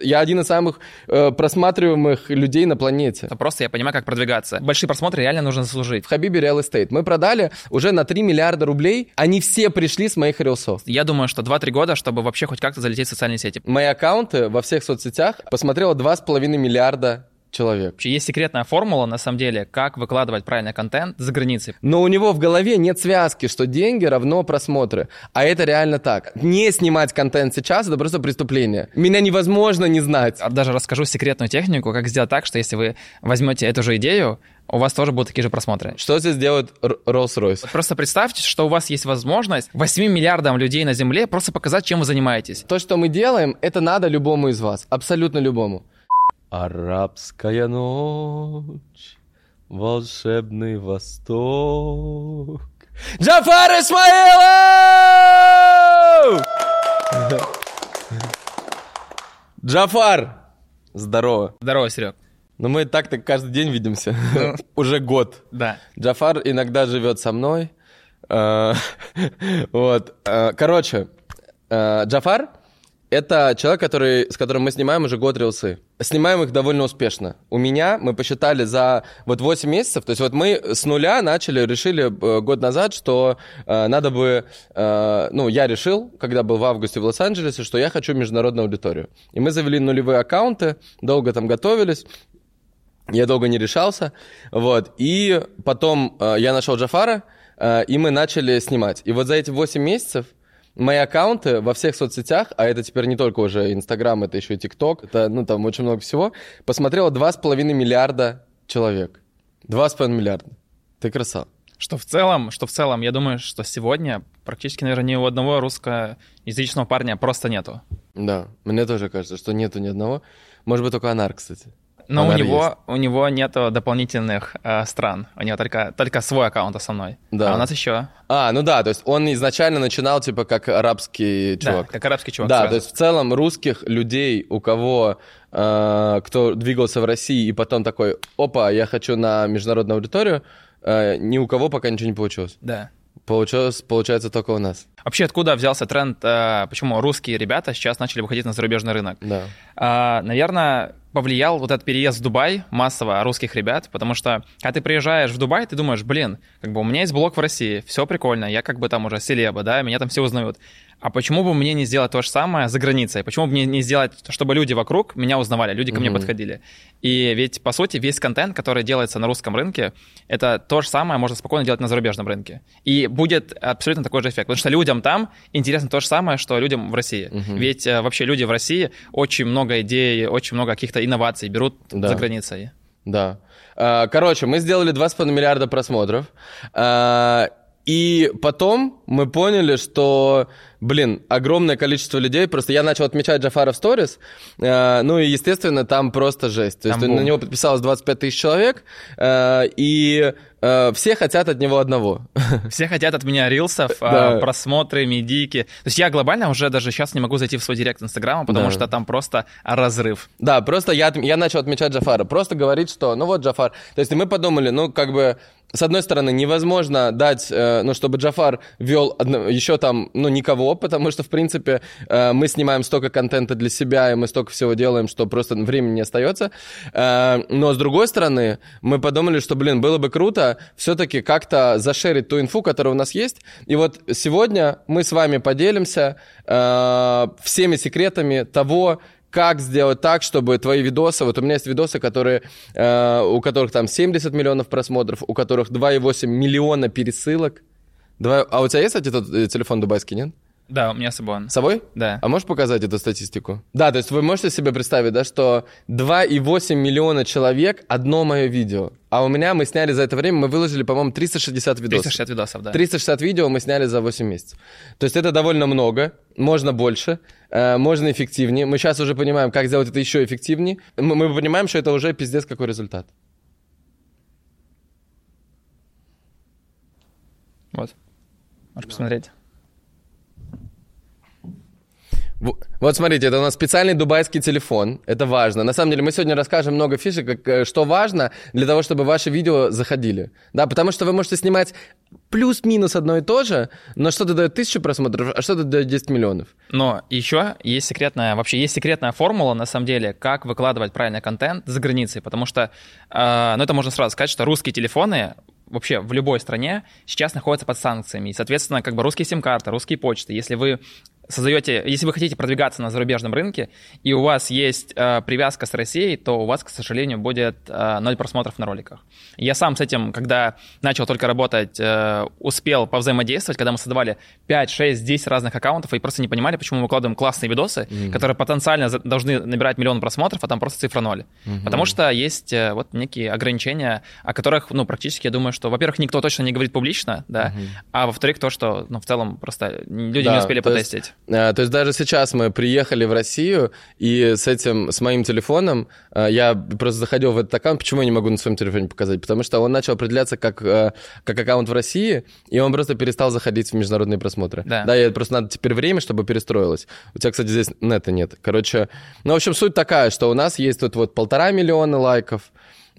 Я один из самых э, просматриваемых людей на планете. Это просто я понимаю, как продвигаться. Большие просмотры реально нужно заслужить. В Хабибе Real Estate мы продали уже на 3 миллиарда рублей. Они все пришли с моих рилсов. Я думаю, что 2-3 года, чтобы вообще хоть как-то залететь в социальные сети. Мои аккаунты во всех соцсетях посмотрело 2,5 миллиарда человек. Вообще есть секретная формула, на самом деле, как выкладывать правильный контент за границей. Но у него в голове нет связки, что деньги равно просмотры. А это реально так. Не снимать контент сейчас — это просто преступление. Меня невозможно не знать. Даже расскажу секретную технику, как сделать так, что если вы возьмете эту же идею, у вас тоже будут такие же просмотры. Что здесь делает Rolls-Royce? Вот Просто представьте, что у вас есть возможность 8 миллиардам людей на Земле просто показать, чем вы занимаетесь. То, что мы делаем, это надо любому из вас. Абсолютно любому. Арабская ночь, волшебный восток. Джафар Исмаилов! Джафар! Здорово. Здорово, Серег. Ну мы так-то каждый день видимся. Уже год. Да. Джафар иногда живет со мной. Э, Вот. Э, Короче, э, Джафар — это человек, который, с которым мы снимаем уже год рилсы. Снимаем их довольно успешно. У меня, мы посчитали, за вот 8 месяцев, то есть вот мы с нуля начали, решили э, год назад, что э, надо бы, э, ну, я решил, когда был в августе в Лос-Анджелесе, что я хочу международную аудиторию. И мы завели нулевые аккаунты, долго там готовились, я долго не решался, вот, и потом э, я нашел Джафара, э, и мы начали снимать. И вот за эти 8 месяцев мои аккаунты во всех соцсетях, а это теперь не только уже Инстаграм, это еще и ТикТок, это, ну, там очень много всего, посмотрело 2,5 миллиарда человек. 2,5 миллиарда. Ты красава. Что в целом, что в целом, я думаю, что сегодня практически, наверное, ни у одного русскоязычного парня просто нету. Да, мне тоже кажется, что нету ни одного. Может быть, только Анар, кстати. Но у него, есть. у него нету дополнительных э, стран. У него только, только свой аккаунт основной. Да. А у нас еще. А, ну да, то есть он изначально начинал, типа, как арабский чувак. Да, как арабский чувак. Да, сразу. то есть в целом русских людей, у кого, э, кто двигался в России и потом такой, опа, я хочу на международную аудиторию, э, ни у кого пока ничего не получилось. Да. Получилось, получается только у нас. Вообще, откуда взялся тренд, э, почему русские ребята сейчас начали выходить на зарубежный рынок? Да. А, наверное, повлиял вот этот переезд в Дубай массово русских ребят, потому что, когда ты приезжаешь в Дубай, ты думаешь, блин, как бы у меня есть блог в России, все прикольно, я как бы там уже селеба, да, меня там все узнают. А почему бы мне не сделать то же самое за границей? Почему бы мне не сделать, чтобы люди вокруг меня узнавали, люди ко мне Мгм. подходили? И ведь, по сути, весь контент, который делается на русском рынке, это то же самое можно спокойно делать на зарубежном рынке. И будет абсолютно такой же эффект, потому что людям там интересно то же самое, что людям в России. Мгм. Ведь э, вообще люди в России очень много идей, очень много каких-то инноваций берут Да. за границей. Да. А, Короче, мы сделали 2,5 миллиарда просмотров. И потом мы поняли, что, блин, огромное количество людей. Просто я начал отмечать Джафара в сторис. а, Ну и, естественно, там просто жесть. То есть Там на него подписалось 25 тысяч человек. а, И а, все хотят от него одного. Все хотят от меня рилсов, а, Да. просмотры, медийки. То есть я глобально уже даже сейчас не могу зайти в свой директ Инстаграма, потому Да. что там просто разрыв. Да, просто я, я начал отмечать Джафара. Просто говорить, что, ну вот Джафар. То есть мы подумали, ну как бы, с одной стороны, невозможно дать, э, ну чтобы Джафар вел еще там, ну никого, потому что, в принципе, э, мы снимаем столько контента для себя, и мы столько всего делаем, что просто времени не остается. Э, но с другой стороны, мы подумали, что, блин, было бы круто все-таки как-то зашерить ту инфу, которая у нас есть. И вот сегодня мы с вами поделимся всеми секретами того, как сделать так, чтобы твои видосы, вот у меня есть видосы, которые, э, у которых там 70 миллионов просмотров, у которых 2,8 миллиона пересылок. Два- А у тебя есть, кстати, э, телефон дубайский, нет? Да, у меня с собой. С собой? Да. А можешь показать эту статистику? Да, то есть вы можете себе представить, да, что 2,8 миллиона человек одно мое видео. А у меня мы сняли за это время, мы выложили, по-моему, 360 видосов. 360 видосов, да. 360 видео мы сняли за 8 месяцев. То есть это довольно много, можно больше, э, можно эффективнее. Мы сейчас уже понимаем, как сделать это еще эффективнее. Мы, мы понимаем, что это уже пиздец какой результат. Вот. Можешь посмотреть. Вот смотрите, это у нас специальный дубайский телефон. Это важно. На самом деле мы сегодня расскажем много фишек, как, э, что важно для того, чтобы ваши видео заходили. Да, потому что вы можете снимать плюс-минус одно и то же, но что-то дает тысячу просмотров, а что-то дает 10 миллионов. Но еще есть секретная, вообще есть секретная формула, на самом деле, как выкладывать правильный контент за границей, потому что, э, ну это можно сразу сказать, что русские телефоны вообще в любой стране сейчас находятся под санкциями. И, соответственно, как бы русские сим-карты, русские почты. Если вы создаете, если вы хотите продвигаться на зарубежном рынке, и у вас есть э, привязка с Россией, то у вас, к сожалению, будет э, ноль просмотров на роликах. Я сам с этим, когда начал только работать, э, успел повзаимодействовать, когда мы создавали 5, 6, 10 разных аккаунтов и просто не понимали, почему мы выкладываем классные видосы, mm-hmm. которые потенциально должны набирать миллион просмотров, а там просто цифра ноль. Mm-hmm. Потому что есть э, вот некие ограничения, о которых, ну, практически, я думаю, что, во-первых, никто точно не говорит публично, да, mm-hmm. а во-вторых, то, что, ну, в целом просто люди да, не успели потестить. Э, то есть даже сейчас мы приехали в Россию, и с этим, с моим телефоном, э, я просто заходил в этот аккаунт, почему я не могу на своем телефоне показать? Потому что он начал определяться как, э, как аккаунт в России, и он просто перестал заходить в международные просмотры. Да, да я просто надо теперь время, чтобы перестроилось. У тебя, кстати, здесь нета нет. Короче, ну, в общем, суть такая, что у нас есть тут вот полтора миллиона лайков,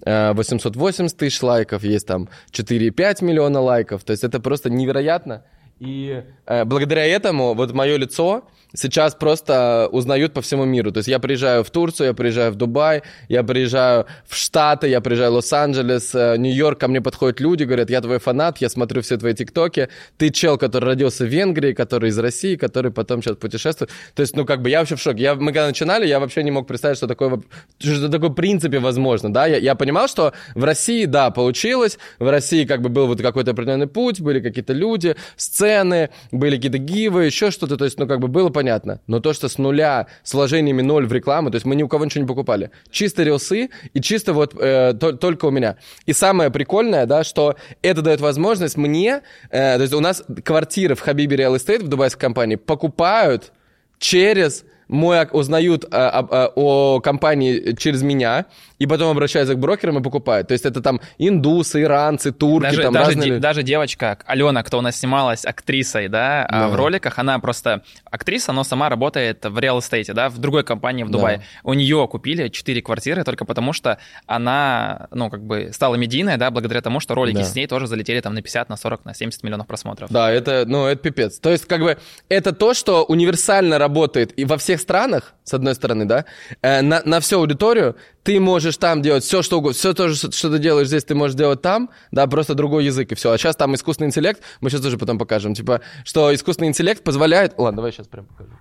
880 тысяч лайков, есть там 4,5 миллиона лайков. То есть это просто невероятно. И э, благодаря этому вот мое лицо сейчас просто узнают по всему миру. То есть я приезжаю в Турцию, я приезжаю в Дубай, я приезжаю в Штаты, я приезжаю в Лос-Анджелес, э, Нью-Йорк, ко мне подходят люди, говорят, я твой фанат, я смотрю все твои тиктоки, ты чел, который родился в Венгрии, который из России, который потом сейчас путешествует. То есть, ну, как бы я вообще в шоке. Я, мы когда начинали, я вообще не мог представить, что такое, что такое в принципе возможно, да. Я, я понимал, что в России, да, получилось, в России как бы был вот какой-то определенный путь, были какие-то люди, сцены, были какие-то гивы, еще что-то, то есть, ну, как бы было понятно. Но то, что с нуля, с вложениями ноль в рекламу, то есть мы ни у кого ничего не покупали. Чисто рилсы и чисто вот э, то, только у меня. И самое прикольное, да, что это дает возможность мне, э, то есть у нас квартиры в Хабибе Real Estate в дубайской компании покупают через мой узнают о, о, о компании через меня, и потом обращаются к брокерам и покупают. То есть это там индусы, иранцы, турки, даже, там даже, разные... Ди, даже девочка Алена, кто у нас снималась актрисой, да, да, в роликах, она просто актриса, но сама работает в реал эстейте, да, в другой компании в Дубае. Да. У нее купили 4 квартиры только потому, что она, ну, как бы стала медийной, да, благодаря тому, что ролики да. с ней тоже залетели там на 50, на 40, на 70 миллионов просмотров. Да, это, ну, это пипец. То есть, как бы, это то, что универсально работает и во всех странах, с одной стороны, да, э, на, на всю аудиторию, ты можешь там делать все, что угодно, все то, что ты делаешь здесь, ты можешь делать там, да, просто другой язык и все. А сейчас там искусственный интеллект, мы сейчас тоже потом покажем, типа, что искусственный интеллект позволяет... Ладно, давай сейчас прям покажу.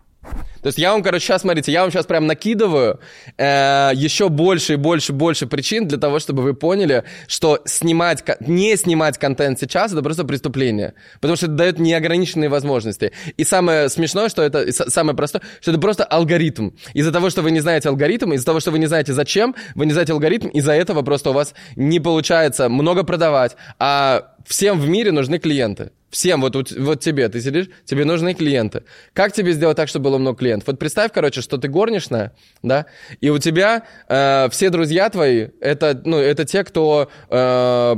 То есть я вам, короче, сейчас, смотрите, я вам сейчас прям накидываю э, еще больше и больше и больше причин для того, чтобы вы поняли, что снимать, не снимать контент сейчас, это просто преступление. Потому что это дает неограниченные возможности. И самое смешное, что это, самое простое, что это просто алгоритм. Из-за того, что вы не знаете алгоритм, из-за того, что вы не знаете зачем, вы не знаете алгоритм, из-за этого просто у вас не получается много продавать, а всем в мире нужны клиенты. Всем, вот, вот тебе, ты сидишь, тебе нужны клиенты. Как тебе сделать так, чтобы было много клиентов? Вот представь, короче, что ты горничная, да, и у тебя э, все друзья твои, это, ну, это те, кто... Э,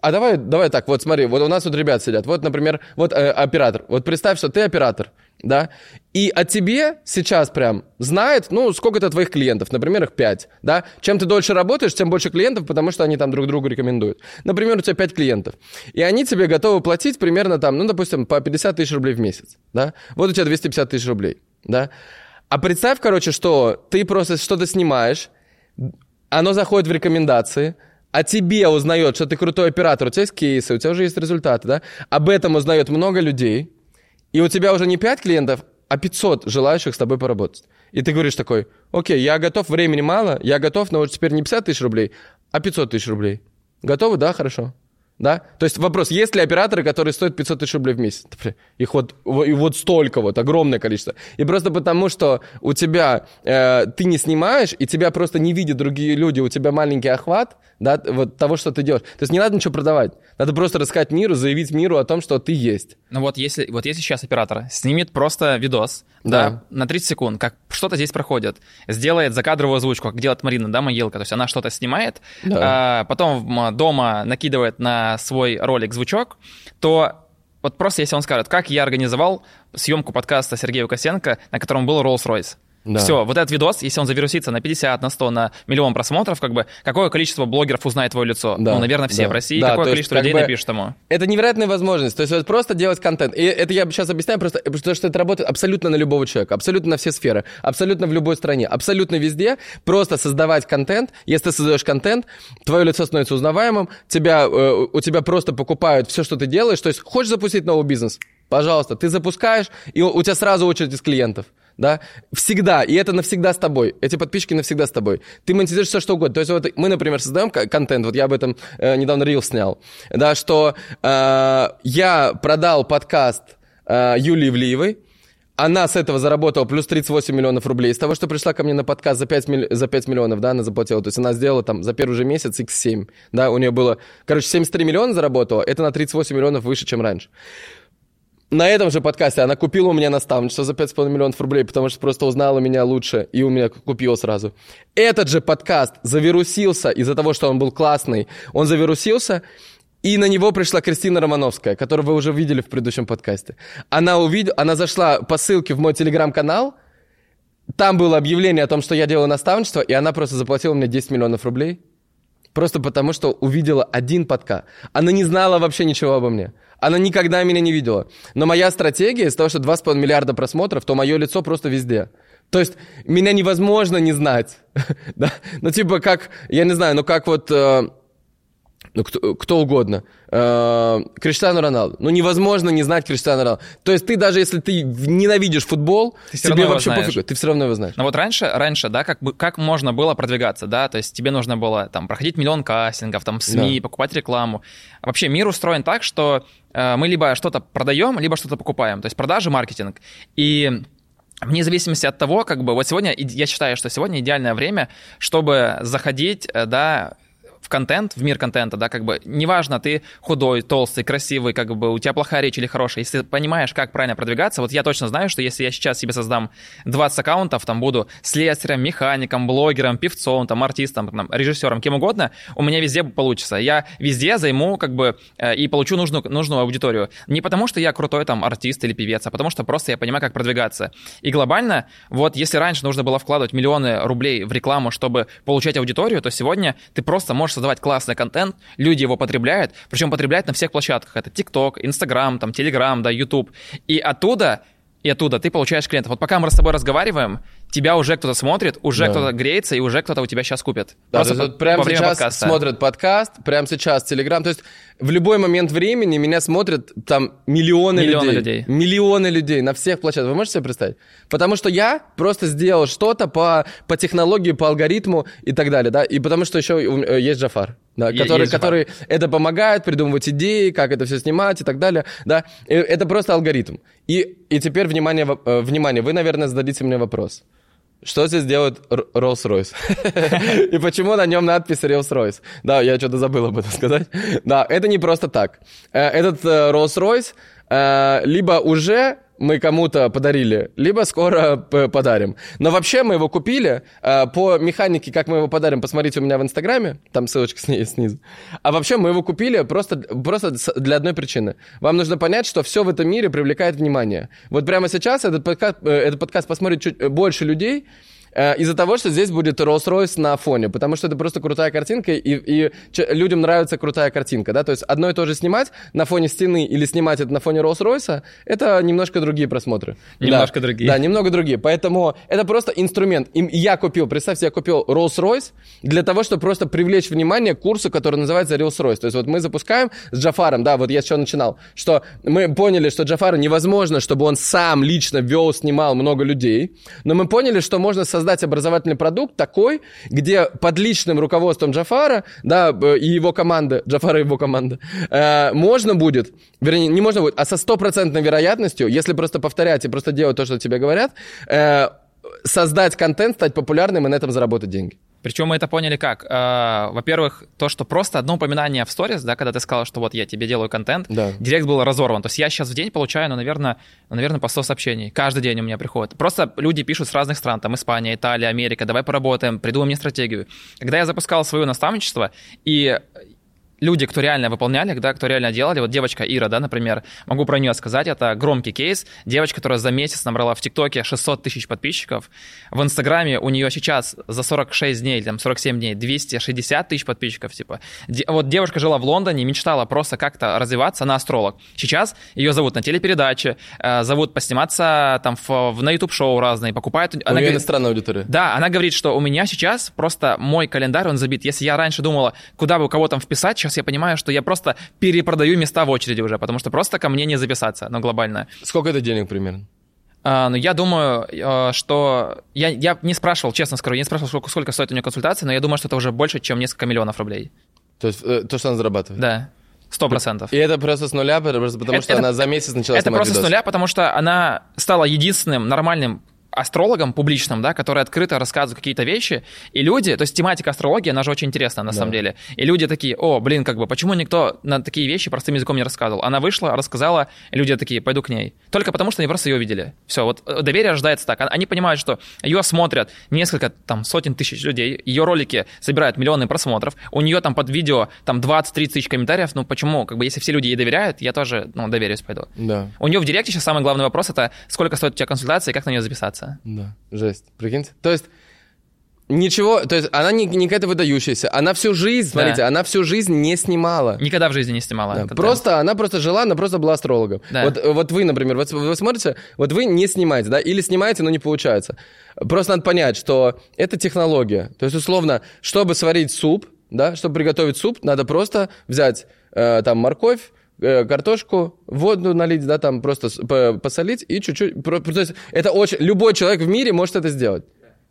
а давай, давай так, вот смотри, вот у нас тут ребят сидят. Вот, например, вот э, оператор. Вот представь, что ты оператор, да, и о тебе сейчас прям знает, ну, сколько-то твоих клиентов, например, их 5, да. Чем ты дольше работаешь, тем больше клиентов, потому что они там друг другу рекомендуют. Например, у тебя 5 клиентов, и они тебе готовы платить примерно там, ну, допустим, по 50 тысяч рублей в месяц, да. Вот у тебя 250 тысяч рублей, да. А представь, короче, что ты просто что-то снимаешь, оно заходит в рекомендации, о тебе узнает, что ты крутой оператор, у тебя есть кейсы, у тебя уже есть результаты, да, об этом узнает много людей, и у тебя уже не 5 клиентов, а 500 желающих с тобой поработать. И ты говоришь такой, окей, я готов, времени мало, я готов, но вот теперь не 50 тысяч рублей, а 500 тысяч рублей. Готовы? Да, хорошо. Да? То есть вопрос, есть ли операторы, которые стоят 500 тысяч рублей в месяц? Их вот, и вот столько вот, огромное количество. И просто потому, что у тебя, э, ты не снимаешь, и тебя просто не видят другие люди, у тебя маленький охват, да, вот того, что ты делаешь. То есть не надо ничего продавать. Надо просто рассказать миру, заявить миру о том, что ты есть. Ну вот если, вот если сейчас оператор снимет просто видос, да. да, на 30 секунд, как что-то здесь проходит, сделает закадровую озвучку, как делает Марина, да, Могилка, то есть она что-то снимает, да. а, потом дома накидывает на свой ролик звучок, то вот просто если он скажет, как я организовал съемку подкаста Сергея Косенко, на котором был Rolls-Royce. Да. Все, вот этот видос, если он завирусится на 50, на 100, на миллион просмотров, как бы, какое количество блогеров узнает твое лицо? Да. Ну, наверное, все да. в России. Да, какое количество есть, людей как бы, напишет ему? Это невероятная возможность. То есть вот просто делать контент. И это я сейчас объясняю просто, потому что это работает абсолютно на любого человека, абсолютно на все сферы, абсолютно в любой стране, абсолютно везде. Просто создавать контент. Если ты создаешь контент, твое лицо становится узнаваемым, тебя, э, у тебя просто покупают все, что ты делаешь. То есть хочешь запустить новый бизнес? Пожалуйста, ты запускаешь, и у тебя сразу очередь из клиентов да, всегда, и это навсегда с тобой, эти подписчики навсегда с тобой. Ты монетизируешь все, что угодно. То есть вот мы, например, создаем контент, вот я об этом э, недавно рил снял, да, что э, я продал подкаст э, Юлии Влиевой, она с этого заработала плюс 38 миллионов рублей. Из того, что пришла ко мне на подкаст за 5, милли... за 5 миллионов, да, она заплатила. То есть она сделала там за первый же месяц x7, да, у нее было... Короче, 73 миллиона заработала, это на 38 миллионов выше, чем раньше на этом же подкасте она купила у меня наставничество за 5,5 миллионов рублей, потому что просто узнала меня лучше и у меня купила сразу. Этот же подкаст завирусился из-за того, что он был классный. Он завирусился, и на него пришла Кристина Романовская, которую вы уже видели в предыдущем подкасте. Она, увидела, она зашла по ссылке в мой телеграм-канал, там было объявление о том, что я делаю наставничество, и она просто заплатила мне 10 миллионов рублей. Просто потому, что увидела один подкаст. Она не знала вообще ничего обо мне. Она никогда меня не видела. Но моя стратегия из того, что 2,5 миллиарда просмотров, то мое лицо просто везде. То есть меня невозможно не знать. да? Ну, типа, как, я не знаю, ну как вот... Э, ну, кто, кто угодно. Э, Криштиану Роналду. Ну, невозможно не знать Криштиану Роналду. То есть ты даже если ты ненавидишь футбол, ты тебе вообще пофигу, ты все равно его знаешь. Но вот раньше, раньше, да, как, бы, как можно было продвигаться, да, то есть тебе нужно было там проходить миллион кастингов, там СМИ, да. покупать рекламу. Вообще мир устроен так, что мы либо что-то продаем, либо что-то покупаем. То есть продажи, маркетинг. И вне зависимости от того, как бы, вот сегодня, я считаю, что сегодня идеальное время, чтобы заходить, э, да, в контент, в мир контента, да, как бы, неважно, ты худой, толстый, красивый, как бы, у тебя плохая речь или хорошая, если ты понимаешь, как правильно продвигаться, вот я точно знаю, что если я сейчас себе создам 20 аккаунтов, там, буду слесарем, механиком, блогером, певцом, там, артистом, там, режиссером, кем угодно, у меня везде получится. Я везде займу, как бы, э, и получу нужную, нужную аудиторию. Не потому, что я крутой, там, артист или певец, а потому, что просто я понимаю, как продвигаться. И глобально, вот, если раньше нужно было вкладывать миллионы рублей в рекламу, чтобы получать аудиторию, то сегодня ты просто можешь создавать классный контент, люди его потребляют, причем потребляют на всех площадках. Это TikTok, Instagram, там, Telegram, да, YouTube. И оттуда и оттуда ты получаешь клиентов. Вот пока мы с тобой разговариваем, тебя уже кто-то смотрит, уже да. кто-то греется, и уже кто-то у тебя сейчас купит. Да, Просто по, прямо сейчас подкаста. смотрят подкаст, прямо сейчас Телеграм. То есть в любой момент времени меня смотрят там миллионы, миллионы людей. людей. Миллионы людей на всех площадках. Вы можете себе представить? Потому что я просто сделал что-то по, по технологии, по алгоритму и так далее, да, и потому что еще э, есть Джафар да, который, который это помогает придумывать идеи, как это все снимать и так далее, да, это просто алгоритм. И, и теперь, внимание, э, внимание, вы, наверное, зададите мне вопрос. Что здесь делает Rolls-Royce? И почему на нем надпись Rolls-Royce? Да, я что-то забыл об этом сказать. Да, это не просто так. Э, этот э, Rolls-Royce либо уже мы кому-то подарили, либо скоро подарим. Но вообще мы его купили. А, по механике, как мы его подарим, посмотрите у меня в Инстаграме, там ссылочка снизу. А вообще мы его купили просто, просто для одной причины. Вам нужно понять, что все в этом мире привлекает внимание. Вот прямо сейчас этот подкаст, э, этот подкаст посмотрит чуть больше людей, Э, из-за того, что здесь будет Rolls-Royce на фоне, потому что это просто крутая картинка, и, и людям нравится крутая картинка, да, то есть одно и то же снимать на фоне стены или снимать это на фоне Rolls-Royce, это немножко другие просмотры. Немножко да, другие. Да, немного другие, поэтому это просто инструмент. И я купил, представьте, я купил Rolls-Royce для того, чтобы просто привлечь внимание к курсу, который называется Rolls-Royce. То есть вот мы запускаем с Джафаром, да, вот я еще начинал, что мы поняли, что Джафару невозможно, чтобы он сам лично вел, снимал много людей, но мы поняли, что можно создать создать образовательный продукт такой, где под личным руководством Джафара, да, и его команды, Джафара и его команда, э, можно будет, вернее, не можно будет, а со стопроцентной вероятностью, если просто повторять и просто делать то, что тебе говорят, э, создать контент, стать популярным и на этом заработать деньги. Причем мы это поняли как? Э, во-первых, то, что просто одно упоминание в сторис, да, когда ты сказал, что вот я тебе делаю контент, да. директ был разорван. То есть я сейчас в день получаю, ну, наверное, ну, наверное, по 100 сообщений. Каждый день у меня приходит. Просто люди пишут с разных стран, там Испания, Италия, Америка, давай поработаем, придумай мне стратегию. Когда я запускал свое наставничество, и люди, кто реально выполняли, да, кто реально делали, вот девочка Ира, да, например, могу про нее сказать, это громкий кейс, девочка, которая за месяц набрала в ТикТоке 600 тысяч подписчиков, в Инстаграме у нее сейчас за 46 дней, там, 47 дней 260 тысяч подписчиков, типа. Де- вот девушка жила в Лондоне, мечтала просто как-то развиваться, она астролог. Сейчас ее зовут на телепередаче, э, зовут посниматься там в, в- на YouTube-шоу разные, покупают... У она нее говорит- иностранная аудитория. да, она говорит, что у меня сейчас просто мой календарь, он забит. Если я раньше думала, куда бы у кого там вписать, сейчас я понимаю, что я просто перепродаю места в очереди уже, потому что просто ко мне не записаться, ну, глобально. Сколько это денег примерно? А, ну, я думаю, э, что... Я, я не спрашивал, честно скажу, я не спрашивал, сколько, сколько стоит у нее консультация, но я думаю, что это уже больше, чем несколько миллионов рублей. То есть э, то, что она зарабатывает. Да, сто процентов. И это просто с нуля, просто потому Это- что это- она за месяц начала Это просто с видосы. нуля, потому что она стала единственным нормальным астрологом публичным, да, который открыто рассказывает какие-то вещи, и люди, то есть тематика астрологии, она же очень интересна на Да. самом деле, и люди такие, о, блин, как бы, почему никто на такие вещи простым языком не рассказывал? Она вышла, рассказала, и люди такие, пойду к ней. Только потому, что они просто ее видели. Все, вот э, доверие рождается так. Они понимают, что ее смотрят несколько, там, сотен тысяч людей, ее ролики собирают миллионы просмотров, у нее там под видео там 20-30 тысяч комментариев, ну почему? Как бы, если все люди ей доверяют, я тоже, ну, доверюсь пойду. Да, У нее в директе сейчас самый главный вопрос это сколько стоит у тебя консультация и как на нее записаться. Да, жесть. Прикиньте. То есть ничего, то есть она не, не какая-то выдающаяся. Она всю жизнь, смотрите, она всю жизнь не снимала. Никогда в жизни не снимала. Да. Просто она просто жила, она просто была астрологом. Да. Вот, вот вы, например, вот вы смотрите, вот вы не снимаете, да, или снимаете, но не получается. Просто надо понять, что это технология. То есть, условно, чтобы сварить суп, да, чтобы приготовить суп, надо просто взять э, там морковь, картошку, воду налить, да, там просто посолить и чуть-чуть. То есть это очень... Любой человек в мире может это сделать.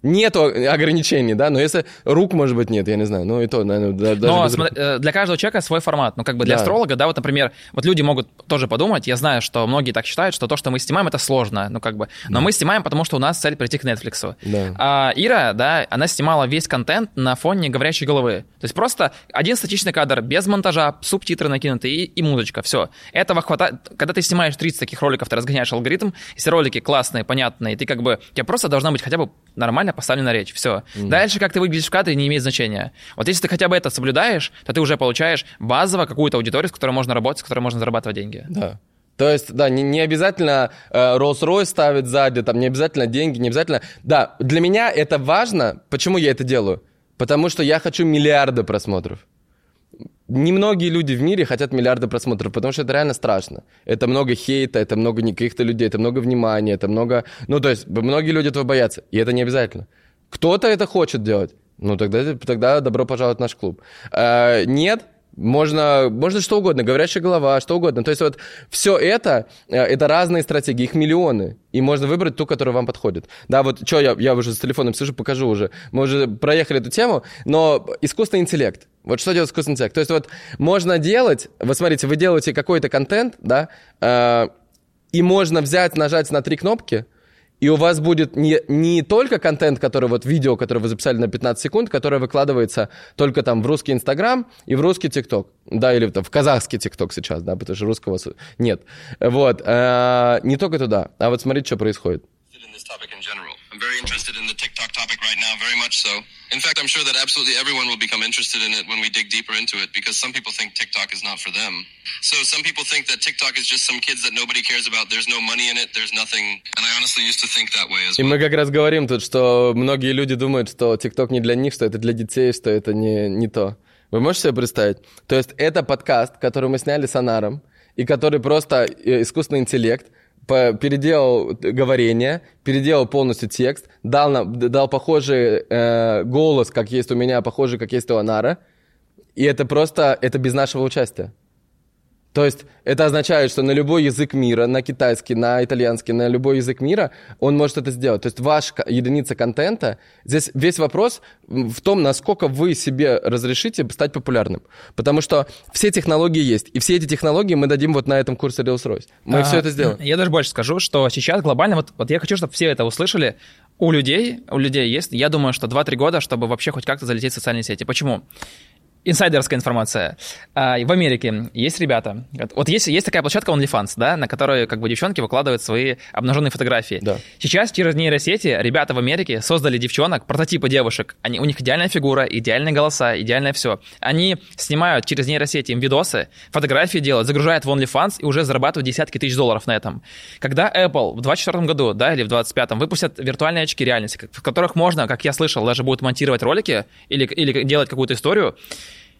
Нету ограничений, да, но если рук, может быть, нет, я не знаю, ну и то, наверное, да- даже Но смотри, э, для каждого человека свой формат. Ну, как бы для Да. астролога, да, вот, например, вот люди могут тоже подумать, я знаю, что многие так считают, что то, что мы снимаем, это сложно, ну, как бы. Но мы снимаем, потому что у нас цель прийти к Netflix. Да. А Ира, да, она снимала весь контент на фоне говорящей головы. То есть просто один статичный кадр, без монтажа, субтитры накинуты и, и музычка, все. Этого хватает. Когда ты снимаешь 30 таких роликов, ты разгоняешь алгоритм, если ролики классные, понятные, ты как бы, у тебя просто должна быть хотя бы нормально поставлена речь, все. Дальше, как ты выглядишь в кадре, не имеет значения. Вот если ты хотя бы это соблюдаешь, то ты уже получаешь базово какую-то аудиторию, с которой можно работать, с которой можно зарабатывать деньги. Да. То есть, да, не, не обязательно э, Rolls-Royce ставить сзади, там не обязательно деньги, не обязательно. Да, для меня это важно. Почему я это делаю? Потому что я хочу миллиарды просмотров. Немногие люди в мире хотят миллиарды просмотров, потому что это реально страшно. Это много хейта, это много не каких-то людей, это много внимания, это много... Ну, то есть, многие люди этого боятся, и это не обязательно. Кто-то это хочет делать, ну, тогда, тогда добро пожаловать в наш клуб. Э, нет, можно, можно что угодно, говорящая голова, что угодно. То есть вот все это, э, это разные стратегии, их миллионы. И можно выбрать ту, которая вам подходит. Да, вот что я, я уже с телефоном сижу, покажу уже. Мы уже проехали эту тему, но искусственный интеллект. Вот что делает искусственный интеллект? То есть вот можно делать, вот смотрите, вы делаете какой-то контент, да, э, и можно взять, нажать на три кнопки, и у вас будет не, не только контент, который вот видео, которое вы записали на 15 секунд, которое выкладывается только там в русский Инстаграм и в русский ТикТок. Да, или там, в казахский ТикТок сейчас, да, потому что русского нет. Вот. э, не только туда. А вот смотрите, что происходит. in this topic in. In fact, I'm sure that absolutely everyone will become interested in it when we dig deeper into it because some people think TikTok is not for them. So some people think that TikTok is just some kids that nobody cares about. There's no money in it. There's nothing. And I honestly used to think that way as И well. мы как раз говорим тут, что многие люди думают, что ТикТок не для них, что это для детей, что это не, не то. Вы можете себе представить? То есть это подкаст, который мы сняли с Анаром, и который просто э, искусственный интеллект переделал говорение, переделал полностью текст, дал, нам, дал похожий э, голос, как есть у меня, похожий, как есть у Анара, и это просто, это без нашего участия. То есть это означает, что на любой язык мира, на китайский, на итальянский, на любой язык мира, он может это сделать. То есть ваш ко- единица контента, здесь весь вопрос в том, насколько вы себе разрешите стать популярным. Потому что все технологии есть, и все эти технологии мы дадим вот на этом курсе Reels-Royce. Мы А, все это сделаем. Я даже больше скажу, что сейчас глобально, вот, вот я хочу, чтобы все это услышали, у людей, у людей есть, я думаю, что 2-3 года, чтобы вообще хоть как-то залететь в социальные сети. Почему? Инсайдерская информация. А, В Америке есть ребята, вот есть, есть такая площадка OnlyFans, да, на которой как бы девчонки выкладывают свои обнаженные фотографии. Да. Сейчас через нейросети ребята в Америке создали девчонок, прототипы девушек. Они, у них идеальная фигура, идеальные голоса, идеальное все. Они снимают через нейросети им видосы, фотографии делают, загружают в OnlyFans и уже зарабатывают десятки тысяч долларов на этом. Когда Apple в 2024 году, да, или в 2025 выпустят виртуальные очки реальности, в которых можно, как я слышал, даже будут монтировать ролики или, или делать какую-то историю,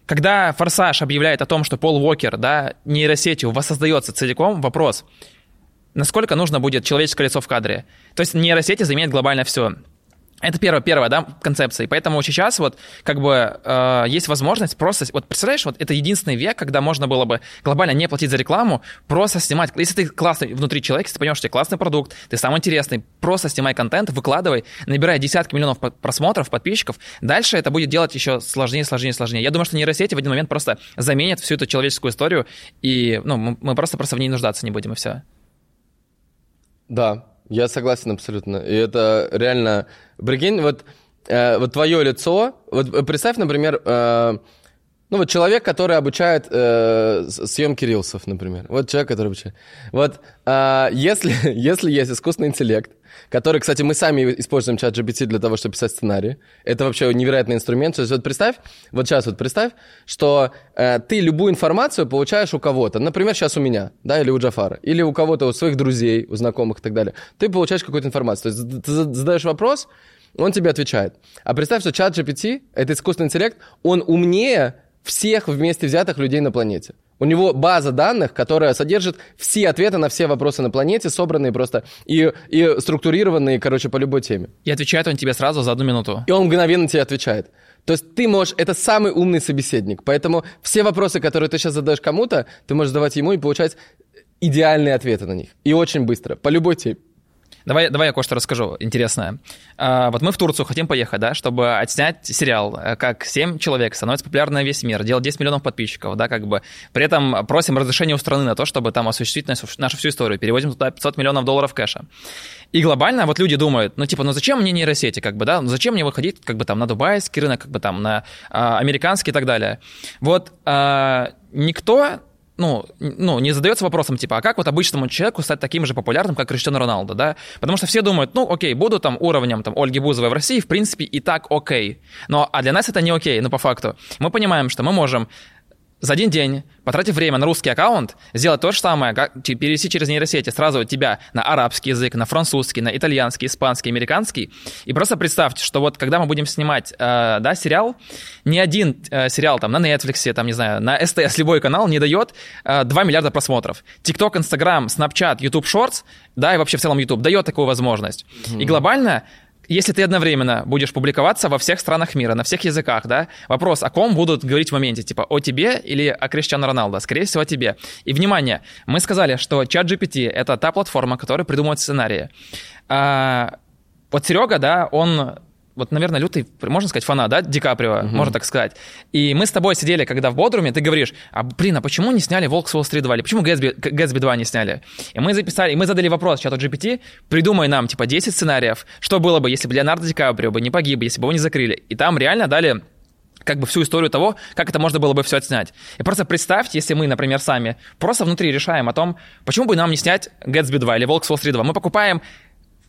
когда Форсаж объявляет о том, что Пол Уокер, да, нейросетью воссоздается целиком, вопрос, насколько нужно будет человеческое лицо в кадре. То есть нейросети заменят глобально все. Это первая, первая, да, концепция. И поэтому сейчас вот как бы э, есть возможность просто... Вот представляешь, вот это единственный век, когда можно было бы глобально не платить за рекламу, просто снимать... Если ты классный внутри человек, если ты понимаешь, что тебя классный продукт, ты самый интересный, просто снимай контент, выкладывай, набирай десятки миллионов просмотров, подписчиков. Дальше это будет делать еще сложнее, сложнее, сложнее. Я думаю, что нейросети в один момент просто заменят всю эту человеческую историю, и ну, мы, мы просто, просто в ней нуждаться не будем, и все. Да, я согласен абсолютно. И это реально... Прикинь, вот, э, вот твое лицо... Вот э, представь, например, э, ну вот человек, который обучает э, съемки рилсов, например. Вот человек, который обучает. Вот э, если, если есть искусственный интеллект, который, кстати, мы сами используем чат GPT для того, чтобы писать сценарии. Это вообще невероятный инструмент. То есть вот представь, вот сейчас вот представь, что э, ты любую информацию получаешь у кого-то. Например, сейчас у меня, да, или у Джафара, или у кого-то, у своих друзей, у знакомых и так далее. Ты получаешь какую-то информацию. То есть ты задаешь вопрос, он тебе отвечает. А представь, что чат GPT, это искусственный интеллект, он умнее всех вместе взятых людей на планете. У него база данных, которая содержит все ответы на все вопросы на планете, собранные просто и, и структурированные, короче, по любой теме. И отвечает он тебе сразу за одну минуту. И он мгновенно тебе отвечает. То есть ты можешь, это самый умный собеседник. Поэтому все вопросы, которые ты сейчас задаешь кому-то, ты можешь задавать ему и получать идеальные ответы на них. И очень быстро, по любой теме. Давай, давай я кое-что расскажу интересное. А, вот мы в Турцию хотим поехать, да, чтобы отснять сериал, э, как 7 человек становится популярным на весь мир, делать 10 миллионов подписчиков, да, как бы. При этом просим разрешения у страны на то, чтобы там осуществить нашу, нашу всю историю. Переводим туда 500 миллионов долларов кэша. И глобально вот люди думают, ну, типа, ну зачем мне нейросети, как бы, да, ну зачем мне выходить, как бы, там, на дубайский рынок, как бы, там, на а, американский и так далее. Вот а, никто ну, ну, не задается вопросом, типа, а как вот обычному человеку стать таким же популярным, как Криштиану Роналдо, да? Потому что все думают, ну, окей, буду там уровнем там Ольги Бузовой в России, в принципе, и так окей. Но, а для нас это не окей, ну, по факту. Мы понимаем, что мы можем за один день, потратив время на русский аккаунт, сделать то же самое, как перевести через нейросети сразу тебя на арабский язык, на французский, на итальянский, испанский, американский. И просто представьте, что вот когда мы будем снимать, э, да, сериал, ни один э, сериал там на Netflix, там, не знаю, на СТС, любой канал не дает э, 2 миллиарда просмотров. TikTok, Instagram, Snapchat, YouTube Shorts, да, и вообще в целом YouTube дает такую возможность. И глобально если ты одновременно будешь публиковаться во всех странах мира, на всех языках, да, вопрос, о ком будут говорить в моменте, типа о тебе или о Криштиану Роналдо? Скорее всего, о тебе. И, внимание, мы сказали, что чат GPT — это та платформа, которая придумывает сценарии. А, вот Серега, да, он вот, наверное, лютый, можно сказать, фанат, да, Ди Каприо, можно так сказать. И мы с тобой сидели, когда в Бодруме, ты говоришь, а, блин, а почему не сняли «Волк с Уолл-стрит 2» или почему «Гэтсби, «Гэтсби 2» не сняли? И мы записали, и мы задали вопрос чату GPT, придумай нам, типа, 10 сценариев, что было бы, если бы Леонардо Ди Каприо бы не погиб, если бы его не закрыли. И там реально дали как бы всю историю того, как это можно было бы все отснять. И просто представьте, если мы, например, сами просто внутри решаем о том, почему бы нам не снять Гэтсби 2 или Волк с Уолл-стрит 2. Мы покупаем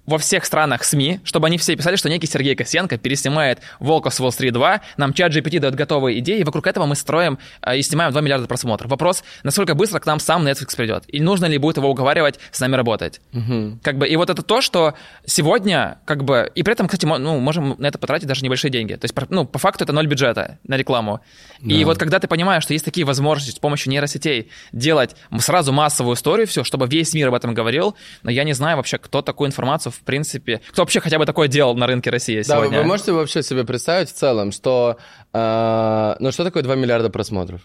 во всех странах СМИ, чтобы они все писали, что некий Сергей Косенко переснимает «Волка с Уолл-стрит 2», нам чат GPT дает готовые идеи, и вокруг этого мы строим э, и снимаем 2 миллиарда просмотров. Вопрос, насколько быстро к нам сам Netflix придет, и нужно ли будет его уговаривать с нами работать. Как бы, и вот это то, что сегодня, как бы, и при этом, кстати, мо- ну, можем на это потратить даже небольшие деньги. То есть, ну, по факту это ноль бюджета на рекламу. И вот когда ты понимаешь, что есть такие возможности с помощью нейросетей делать сразу массовую историю, все, чтобы весь мир об этом говорил, но я не знаю вообще, кто такую информацию, в принципе, кто вообще хотя бы такое делал на рынке России Да, вы, сегодня. вы можете вообще себе представить в целом, что... э, ну, что такое 2 миллиарда просмотров?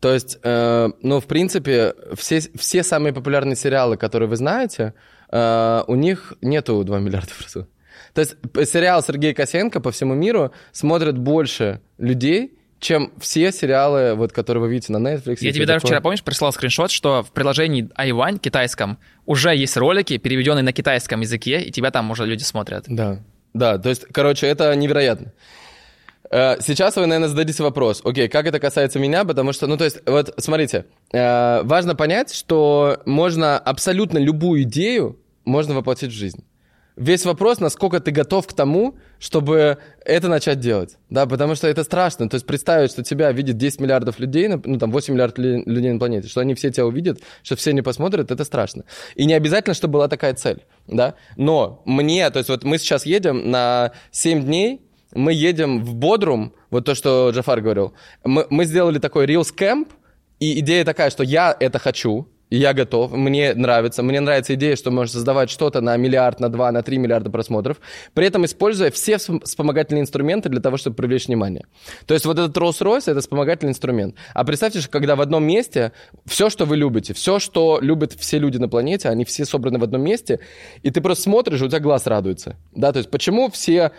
То есть, э, ну, в принципе, все, все самые популярные сериалы, которые вы знаете, э, у них нету 2 миллиарда просмотров. То есть сериал Сергея Косенко по всему миру смотрят больше людей, чем все сериалы, вот, которые вы видите на Netflix. Я тебе даже такое. вчера, помнишь, прислал скриншот, что в приложении iOne китайском уже есть ролики, переведенные на китайском языке, и тебя там уже люди смотрят. Да, да, то есть, короче, это невероятно. Э, Сейчас вы, наверное, зададите вопрос, окей, как это касается меня, потому что, ну, то есть, вот, смотрите, э, важно понять, что можно абсолютно любую идею можно воплотить в жизнь. Весь вопрос, насколько ты готов к тому, чтобы это начать делать. Да, потому что это страшно. То есть представить, что тебя видит 10 миллиардов людей, ну там 8 миллиардов лю- людей на планете, что они все тебя увидят, что все не посмотрят, это страшно. И не обязательно, чтобы была такая цель. Да? Но мне, то есть вот мы сейчас едем на 7 дней, мы едем в Бодрум, вот то, что Джафар говорил. Мы, мы сделали такой Reels Camp, и идея такая, что я это хочу, я готов, мне нравится. Мне нравится идея, что можно создавать что-то на миллиард, на два, на три миллиарда просмотров, при этом используя все вспом- вспомогательные инструменты для того, чтобы привлечь внимание. То есть вот этот Rolls-Royce — это вспомогательный инструмент. А представьте, что когда в одном месте все, что вы любите, все, что любят все люди на планете, они все собраны в одном месте, и ты просто смотришь, и у тебя глаз радуется. Да, то есть почему все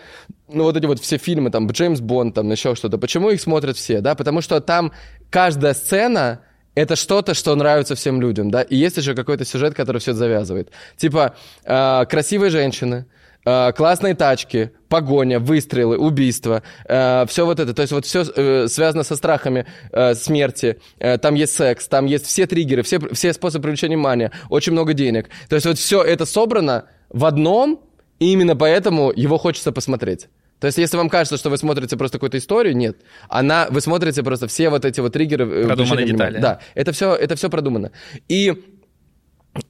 ну, вот эти вот все фильмы, там, Джеймс Бонд, там, еще что-то, почему их смотрят все, да, потому что там каждая сцена это что-то, что нравится всем людям, да, и есть еще какой-то сюжет, который все это завязывает. Типа, э, красивые женщины, э, классные тачки, погоня, выстрелы, убийства, все вот это, то есть вот все связано со страхами э, смерти, э, там есть секс, там есть все триггеры, все, все способы привлечения внимания, очень много денег. То есть вот все это собрано в одном, и именно поэтому его хочется посмотреть. То есть, если вам кажется, что вы смотрите просто какую-то историю, нет. Она, вы смотрите просто все вот эти вот триггеры. э, Продуманные детали. Да, это все, это все продумано. И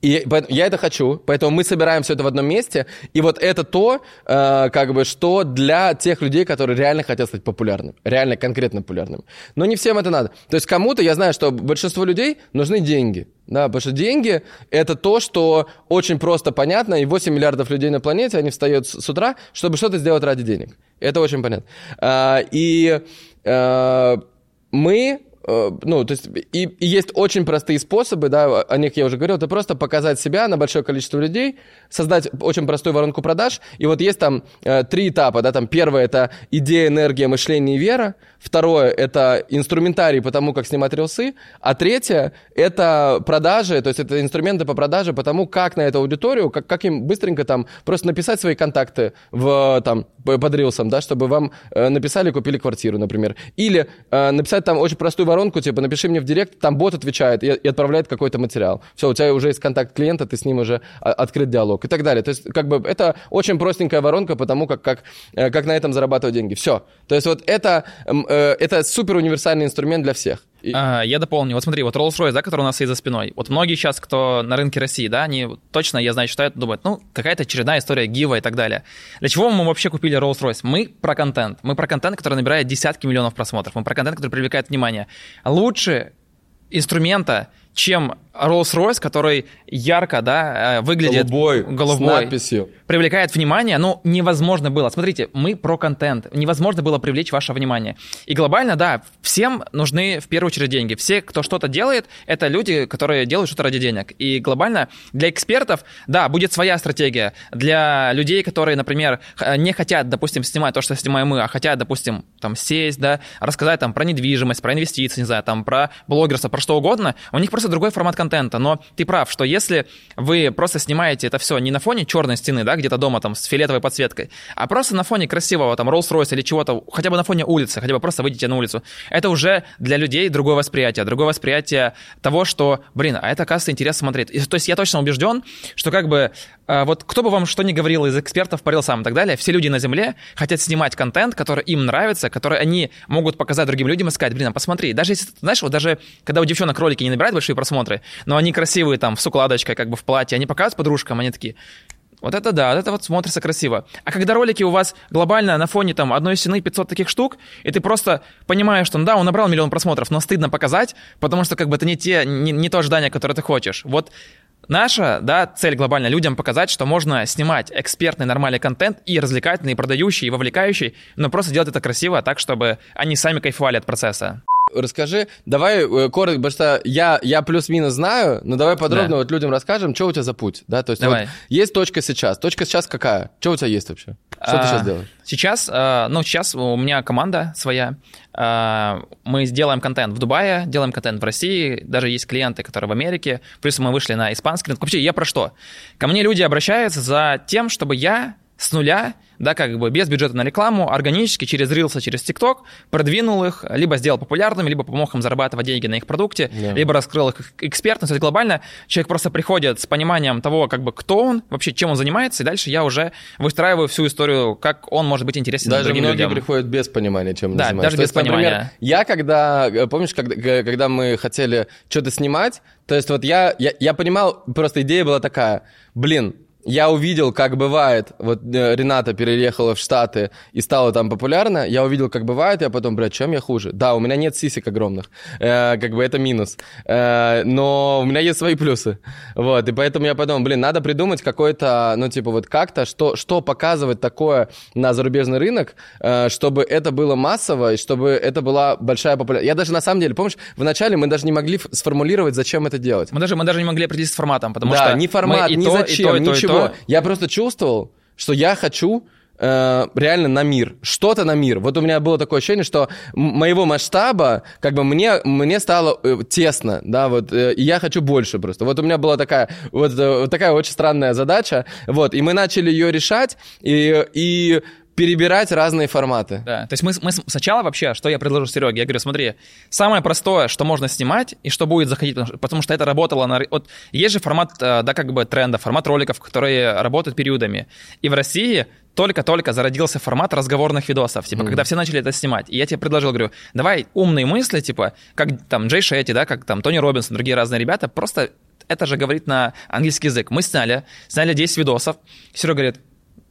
и я это хочу, поэтому мы собираем все это в одном месте, и вот это то, э, как бы, что для тех людей, которые реально хотят стать популярным, реально конкретно популярным. Но не всем это надо. То есть кому-то, я знаю, что большинству людей нужны деньги, да, потому что деньги – это то, что очень просто понятно, и 8 миллиардов людей на планете, они встают с утра, чтобы что-то сделать ради денег. Это очень понятно. А, И э, мы э, ну, то есть, и, и есть очень простые способы, да, о них я уже говорил, это просто показать себя на большое количество людей, создать очень простую воронку продаж, и вот есть там э, три этапа, да, там первое это идея, энергия, мышление и вера, второе это инструментарий по тому, как снимать рилсы, а третье это продажи, то есть это инструменты по продаже по тому, как на эту аудиторию, как, как им быстренько там просто написать свои контакты в, там, под рилсом, да, чтобы вам э, написали, купили квартиру, например. Или э, написать там очень простую воронку, типа, напиши мне в директ, там бот отвечает и, и отправляет какой-то материал. Все, у тебя уже есть контакт клиента, ты с ним уже а, открыт диалог и так далее. То есть, как бы, это очень простенькая воронка по тому, как, как, э, как на этом зарабатывать деньги. Все. То есть, вот это, э, это супер универсальный инструмент для всех. И- А, я дополню. Вот смотри, вот Rolls-Royce, да, который у нас есть за спиной. Вот многие сейчас, кто на рынке России, да, они точно, я знаю, считают, думают, ну, какая-то очередная история Гива и так далее. Для чего мы вообще купили Rolls-Royce? Мы про контент. Мы про контент, который набирает десятки миллионов просмотров. Мы про контент, который привлекает внимание. Лучше инструмента, чем Rolls-Royce, который ярко, да, э, выглядит Голубой, с голубой, надписью. привлекает внимание, но невозможно было. Смотрите, мы про контент. Невозможно было привлечь ваше внимание. И глобально, да, всем нужны в первую очередь деньги. Все, кто что-то делает, это люди, которые делают что-то ради денег. И глобально для экспертов, да, будет своя стратегия. Для людей, которые, например, х- не хотят, допустим, снимать то, что снимаем мы, а хотят, допустим, там сесть, да, рассказать там про недвижимость, про инвестиции, не знаю, там про блогерство, про что угодно, у них просто другой формат контента. Но ты прав, что если вы просто снимаете это все не на фоне черной стены, да, где-то дома там с фиолетовой подсветкой, а просто на фоне красивого там Rolls-Royce или чего-то, хотя бы на фоне улицы, хотя бы просто выйдите на улицу, это уже для людей другое восприятие, другое восприятие того, что, блин, а это, оказывается, интересно смотреть. И, то есть я точно убежден, что как бы вот кто бы вам что ни говорил из экспертов по рилсам и так далее, все люди на Земле хотят снимать контент, который им нравится, который они могут показать другим людям и сказать, блин, а посмотри, даже если, знаешь, вот даже когда у девчонок ролики не набирают большие просмотры, но они красивые там с укладочкой, как бы в платье, они показывают подружкам, они такие, вот это да, вот это вот смотрится красиво. А когда ролики у вас глобально на фоне там одной стены 500 таких штук, и ты просто понимаешь, что ну да, он набрал миллион просмотров, но стыдно показать, потому что как бы это не, те, не, не то ожидание, которое ты хочешь. Вот Наша, да, цель глобально людям показать, что можно снимать экспертный нормальный контент и развлекательный, и продающий, и вовлекающий, но просто делать это красиво так, чтобы они сами кайфовали от процесса. Расскажи, давай э, коротко, потому что я, я плюс-минус знаю, но давай подробно Да. вот людям расскажем, что у тебя за путь, да, то есть Давай. вот есть точка сейчас, точка сейчас какая? Что у тебя есть вообще? Что ты А, сейчас делаешь? Сейчас, э, ну, сейчас у меня команда своя. Э, Мы сделаем контент в Дубае, делаем контент в России, даже есть клиенты, которые в Америке. Плюс мы вышли на испанский рынок. Вообще, я про что? Ко мне люди обращаются за тем, чтобы я с нуля, да, как бы без бюджета на рекламу, органически через Reels, через TikTok продвинул их, либо сделал популярными, либо помог им зарабатывать деньги на их продукте, Да. либо раскрыл их экспертность. То есть глобально человек просто приходит с пониманием того, как бы кто он, вообще чем он занимается, и дальше я уже выстраиваю всю историю, как он может быть интересен Даже другим многие людям. приходят без понимания, чем Да, занимаются. даже То без есть, например, понимания. я когда, э, помнишь, когда, когда мы хотели что-то снимать, то есть вот я, я, я понимал, просто идея была такая, блин, я увидел, как бывает, вот э, Рената переехала в Штаты и стала там популярна, я увидел, как бывает, я потом, блядь, чем я хуже? Да, у меня нет сисек огромных, э, как бы это минус, Э, но у меня есть свои плюсы, вот, и поэтому я подумал, блин, надо придумать какой-то, ну, типа, вот как-то, что, что показывать такое на зарубежный рынок, э, чтобы это было массово, и чтобы это была большая популярность. Я даже, на самом деле, помнишь, вначале мы даже не могли сформулировать, зачем это делать. Мы даже, мы даже не могли определиться с форматом, потому да, что ни формат, мы и ни то, и зачем, то, и то, и то. Я просто чувствовал, что я хочу э, реально на мир, что-то на мир. Вот у меня было такое ощущение, что моего масштаба, как бы мне, мне стало э, тесно, да, вот, э, и я хочу больше просто. Вот у меня была такая, вот, э, такая очень странная задача, вот, и мы начали ее решать, и, и перебирать разные форматы. Да, то есть мы, мы сначала вообще, что я предложу Сереге, я говорю, смотри, самое простое, что можно снимать и что будет заходить, потому что, это работало на... Вот есть же формат, э, да, как бы тренда, формат роликов, которые работают периодами. И в России только-только зародился формат разговорных видосов, типа, когда все начали это снимать. И я тебе предложил, говорю, давай умные мысли, типа, как там Джей Шетти, да, как там Тони Робинсон, другие разные ребята, просто это же говорит на английский язык. Мы сняли, сняли 10 видосов. Серега говорит,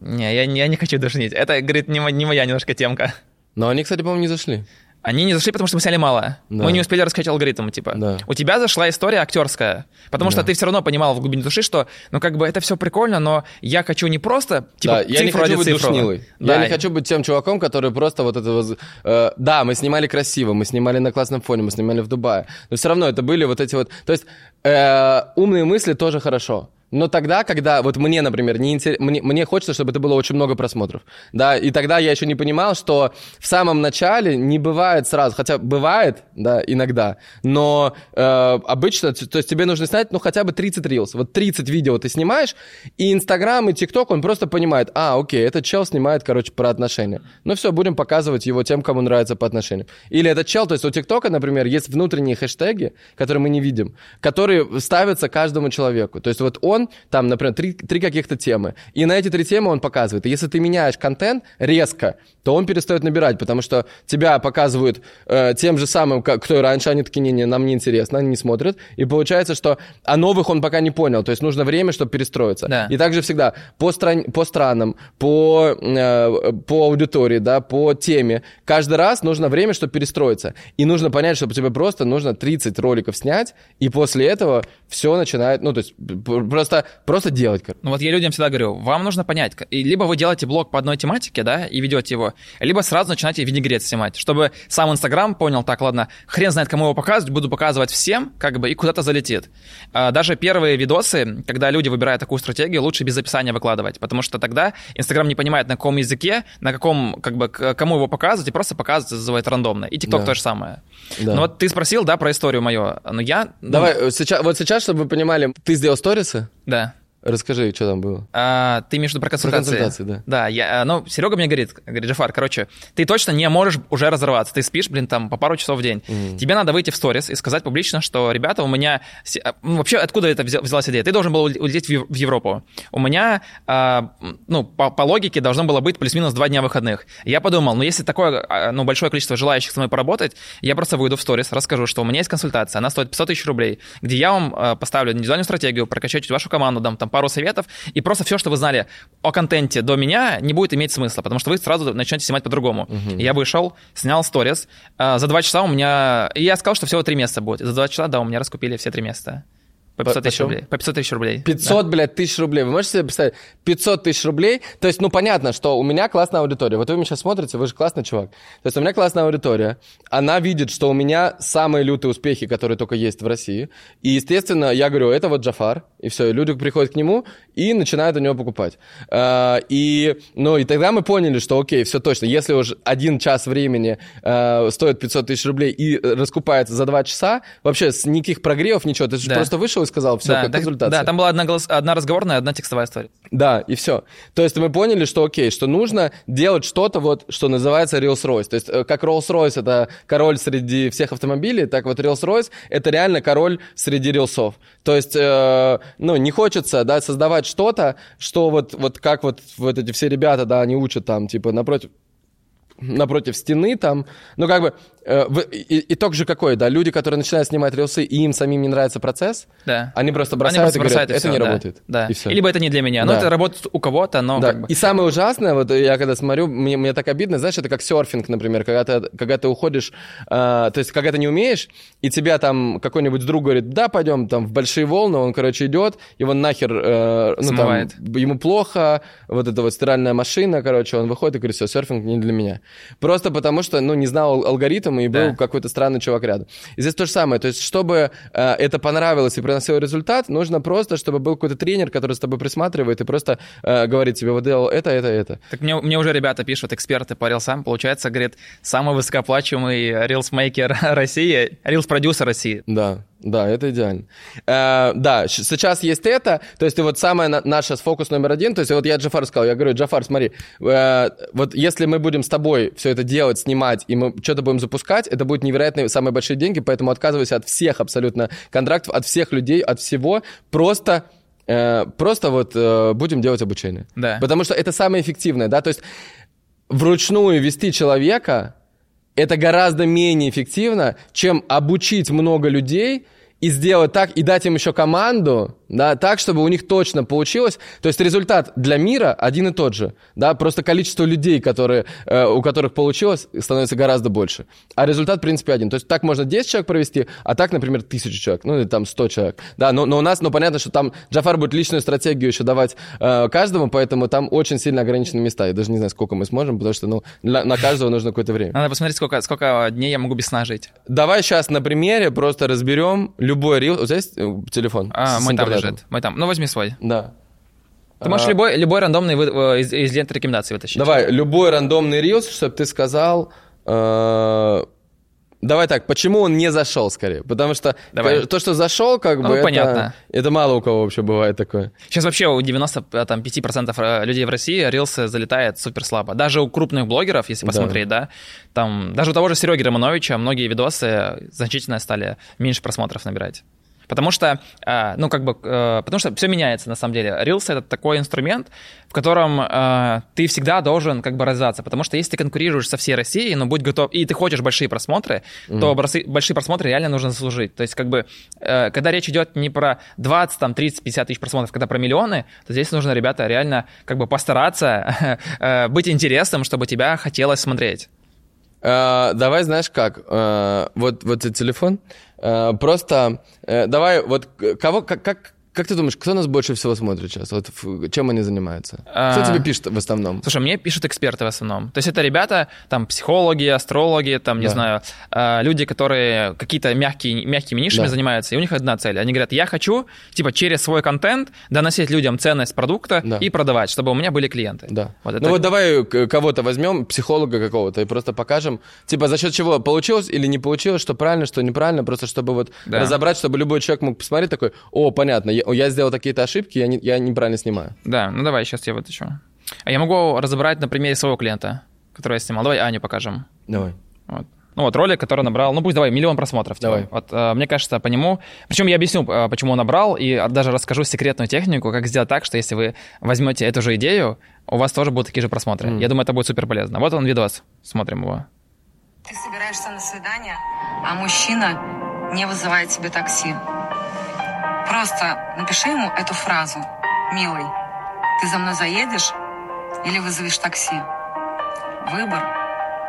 не, я, не- я не хочу душнить. Это, говорит, не, не моя немножко темка. Но они, кстати, по-моему, не зашли. Они не зашли, потому что мы сняли мало. Да. Мы не успели рассказать алгоритм, типа. Да. У тебя зашла история актерская, потому что Да. ты все равно понимал в глубине души, что, ну, как бы это все прикольно, но я хочу не просто, типа, да, я не цифру хочу быть цифры. душнилой. Да. Я не хочу быть тем чуваком, который просто вот это... воз- э, да, мы снимали красиво, мы снимали на классном фоне, мы снимали в Дубае. Но все равно это были вот эти вот... То есть э, умные мысли тоже хорошо. Но тогда, когда вот мне, например, не интерес- мне, мне хочется, чтобы это было очень много просмотров, да, и тогда я еще не понимал, что в самом начале не бывает сразу, хотя бывает, да, иногда, но э, обычно, то есть тебе нужно снять, ну, хотя бы 30 рилс, вот 30 видео ты снимаешь, и Инстаграм, и ТикТок, он просто понимает, а, окей, этот чел снимает, короче, про отношения, ну все, будем показывать его тем, кому нравится по отношениям. Или этот чел, то есть у ТикТока, например, есть внутренние хэштеги, которые мы не видим, которые ставятся каждому человеку, то есть вот он, там, например, три, три каких-то темы, и на эти три темы он показывает, и если ты меняешь контент резко, то он перестает набирать, потому что тебя показывают э, тем же самым, как, кто и раньше, они такие, не-не, нам не интересно, они не смотрят, и получается, что а новых он пока не понял, то есть нужно время, чтобы перестроиться. Да. И также всегда по, стран, по странам, по, э, по аудитории, да, по теме, каждый раз нужно время, чтобы перестроиться. И нужно понять, что тебе просто нужно 30 роликов снять, и после этого все начинает, ну, то есть п- просто, просто делать. Ну вот я людям всегда говорю, вам нужно понять, и либо вы делаете блог по одной тематике, да, и ведете его, либо сразу начинаете винегрет снимать, чтобы сам Инстаграм понял, так, ладно, хрен знает, кому его показывать, буду показывать всем, как бы, и куда-то залетит. А, Даже первые видосы, когда люди выбирают такую стратегию, лучше без описания выкладывать, потому что тогда Инстаграм не понимает, на каком языке, на каком, как бы, кому его показывать, и просто показывает, называет рандомно. И ТикТок Да. то же самое. Да. Ну вот ты спросил, да, про историю мою, но я... ну, Давай, э, сейчас, вот сейчас, чтобы вы понимали, ты сделал сторисы? Да. Расскажи, что там было. А, ты между про консультации. консультации, да. Да, я, а, ну, Серега мне говорит, говорит, Джафар, короче, ты точно не можешь уже разорваться. Ты спишь, блин, там по пару часов в день. Тебе надо выйти в сторис и сказать публично, что, ребята, у меня... а, ну, Вообще, откуда это взя- взялась идея? Ты должен был уле- улететь в Ев- в Европу. У меня, а, ну, по, по логике должно было быть плюс-минус два дня выходных. Я подумал, ну, если такое, а, ну, большое количество желающих со мной поработать, я просто выйду в сторис, расскажу, что у меня есть консультация, она стоит 500 тысяч рублей, где я вам поставлю индивидуальную стратегию, прокачать вашу команду, дам там пару советов, и просто все, что вы знали о контенте до меня, не будет иметь смысла, потому что вы сразу начнете снимать по-другому. Я вышел, снял сторис, а, за два часа у меня... И я сказал, что всего три места будет. За два часа, да, у меня раскупили все три места. По 500 тысяч рублей. По 500 тысяч рублей. 500, блядь, тысяч рублей. Вы можете себе представить? 500 тысяч рублей. То есть, ну, понятно, что у меня классная аудитория. Вот вы меня сейчас смотрите, вы же классный чувак. То есть, у меня классная аудитория. Она видит, что у меня самые лютые успехи, которые только есть в России. И, естественно, я говорю, это вот Джафар. И все, и люди приходят к нему и начинают у него покупать. А, И, ну, и тогда мы поняли, что, окей, все точно. Если уж один час времени а, стоит 500 тысяч рублей и раскупается за два часа, вообще с никаких прогревов, ничего. Ты же Да. просто вышел и сказал, все, да, как да, консультация. да, там была одна, голос- одна разговорная, одна текстовая история. Да, и все. То есть мы поняли, что окей, что нужно делать что-то вот, что называется Rolls-Royce. То есть э, как Rolls-Royce это король среди всех автомобилей, так вот Rolls-Royce это реально король среди рилсов. То есть, э, ну, не хочется, да, создавать что-то, что вот, вот как вот, вот эти все ребята, да, они учат там, типа, напротив, напротив стены там, ну как бы итог же какой, да, люди, которые начинают снимать рилсы, и им самим не нравится процесс, Да. они просто Они бросают просто и говорят, бросают, и это не да, работает. Да. И всё. И Либо это не для меня. Ну, Да. это работает у кого-то, но Да. как бы... И самое ужасное, вот я когда смотрю, мне, мне так обидно, знаешь, это как серфинг, например, когда ты, когда ты уходишь, э, то есть когда ты не умеешь, и тебя там какой-нибудь друг говорит, да, пойдем там в большие волны, он, короче, идет, его нахер, э, ну, там, Смывает. ему плохо, вот эта вот стиральная машина, короче, он выходит и говорит, все, серфинг не для меня. Просто потому что, ну, не знал ал- алгоритм, и был Да. какой-то странный чувак рядом. И здесь то же самое, то есть чтобы э, это понравилось и приносило результат, нужно просто, чтобы был какой-то тренер, который с тобой присматривает и просто э, говорит тебе, вот делал это, это, это. Так мне, мне уже ребята пишут, эксперты по рилсам, получается, говорит, самый высокооплачиваемый рилсмейкер России, рилс-продюсер России. Да, да, это идеально. Э, да, сейчас есть это, то есть и вот самая на- наша фокус номер один, то есть вот я Джафару сказал, я говорю, Джафар, смотри, э, вот если мы будем с тобой все это делать, снимать, и мы что-то будем запускать, это будет невероятные самые большие деньги, поэтому отказывайся от всех абсолютно контрактов, от всех людей, от всего, просто... э, просто вот э, будем делать обучение. Да. Потому что это самое эффективное, да, то есть вручную вести человека это гораздо менее эффективно, чем обучить много людей и сделать так, и дать им еще команду, да, так, чтобы у них точно получилось. То есть результат для мира один и тот же, да, просто количество людей, которые, э, у которых получилось, становится гораздо больше. А результат, в принципе, один. То есть так можно 10 человек провести, а так, например, 1000 человек, ну или там 100 человек. Да, но, но у нас, ну понятно, что там Джафар будет личную стратегию еще давать э, каждому, поэтому там очень сильно ограничены места. Я даже не знаю, сколько мы сможем, потому что, ну, для- на каждого нужно какое-то время. Надо посмотреть, сколько, сколько дней я могу без сна жить. Давай сейчас на примере просто разберем любой рил. У тебя есть э, телефон? А, с мой там лежит. Мой там. Ну, возьми свой. Да. Ты можешь А, любой, любой рандомный вы- э, из, из ленты рекомендаций вытащить. Давай, любой рандомный рилс, чтобы ты сказал... э, Давай так, почему он не зашел скорее? Потому что Давай. то, что зашел, как Ну, бы, это, понятно. это мало у кого вообще бывает такое. Сейчас вообще у 95% э, людей в России рилсы залетает супер слабо. Даже у крупных блогеров, если Да. посмотреть, да, там даже у того же Сереги Романовича многие видосы значительно стали меньше просмотров набирать. Потому что, э, ну, как бы, э, потому что все меняется, на самом деле. Reels — это такой инструмент, в котором э, ты всегда должен, как бы, развиваться. Потому что если ты конкурируешь со всей Россией, но будь готов, и ты хочешь большие просмотры, то бросы- большие просмотры реально нужно заслужить. То есть, как бы, когда речь идет не про 20, там, 30, 50 тысяч просмотров, когда про миллионы, то здесь нужно, ребята, реально, как бы, постараться быть интересным, чтобы тебя хотелось смотреть. Э, давай, знаешь как, э, вот, вот этот телефон, просто э, давай, вот кого, как, как, как ты думаешь, кто нас больше всего смотрит сейчас? Вот чем они занимаются? Кто А. тебе пишет в основном? Слушай, мне пишут эксперты в основном. То есть это ребята, там, психологи, астрологи, там, не Да. знаю, э, люди, которые какие-то мягкие, мягкими нишами Да. занимаются, и у них одна цель. Они говорят, я хочу, типа, через свой контент доносить людям ценность продукта Да. и продавать, чтобы у меня были клиенты. Да. Вот это- Ну вот давай кого-то возьмем, психолога какого-то, и просто покажем, типа, за счет чего получилось или не получилось, что правильно, что неправильно, просто чтобы вот Да. разобрать, чтобы любой человек мог посмотреть такой, о, понятно, я, я сделал такие-то ошибки, я, не- я неправильно снимаю. Да, ну давай, сейчас я вытащу. А я могу разобрать на примере своего клиента, который я снимал. Давай Аню покажем. Давай. Вот. Ну вот ролик, который набрал, ну пусть давай, миллион просмотров. типа. Давай. Вот э, мне кажется, по нему... Причем я объясню, э, почему он набрал, и даже расскажу секретную технику, как сделать так, что если вы возьмете эту же идею, у вас тоже будут такие же просмотры. Мгм. Я думаю, это будет супер полезно. Вот он видос, смотрим его. Ты собираешься на свидание, а мужчина не вызывает тебе такси. Просто напиши ему эту фразу. «Милый, ты за мной заедешь или вызовешь такси?» Выбор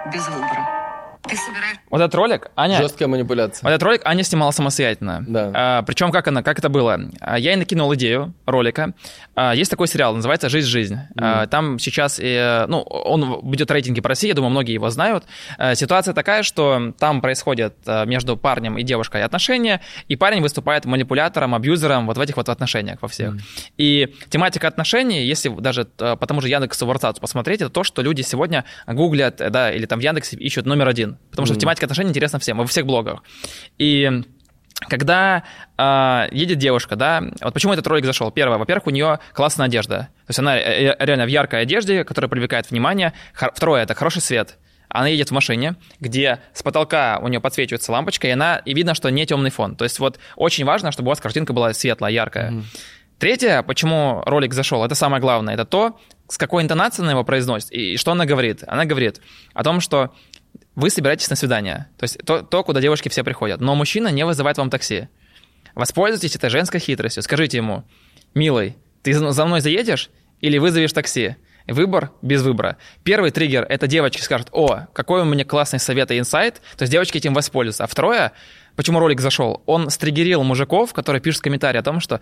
без выбора. Ты. Вот этот ролик, Аня... Жесткая манипуляция. Вот этот ролик Аня снимала самостоятельно. Да. А, причем как она, как это было? А, Я ей накинул идею ролика. А, есть такой сериал, называется «Жизнь, жизнь». А, там сейчас, э, ну, он ведет рейтинги по России, я думаю, многие его знают. А, ситуация такая, что там происходит а, между парнем и девушкой отношения, и парень выступает манипулятором, абьюзером вот в этих вот отношениях во всех. И тематика отношений, если даже э, по тому же Яндексу Варцацу посмотреть, это то, что люди сегодня гуглят, э, да, или там в Яндексе ищут номер один. Потому что тематика отношений интересна всем, во всех блогах. И когда э, едет девушка, да, вот почему этот ролик зашел? Первое, во-первых, у нее классная одежда. То есть она реально в яркой одежде, которая привлекает внимание. Второе, это хороший свет. Она едет в машине, где с потолка у нее подсвечивается лампочка, и она и видно, что не темный фон. То есть вот очень важно, чтобы у вас картинка была светлая, яркая. Mm-hmm. Третье, почему ролик зашел, это самое главное, это то, с какой интонацией она его произносит и что она говорит. Она говорит о том, что вы собираетесь на свидание, то есть то, то, куда девушки все приходят, но мужчина не вызывает вам такси. Воспользуйтесь этой женской хитростью, скажите ему, милый, ты за мной заедешь или вызовешь такси? Выбор без выбора. Первый триггер — это девочки скажут, о, какой у меня классный совет и инсайт, то есть девочки этим воспользуются. А второе, почему ролик зашел, он стригерил мужиков, которые пишут комментарии о том, что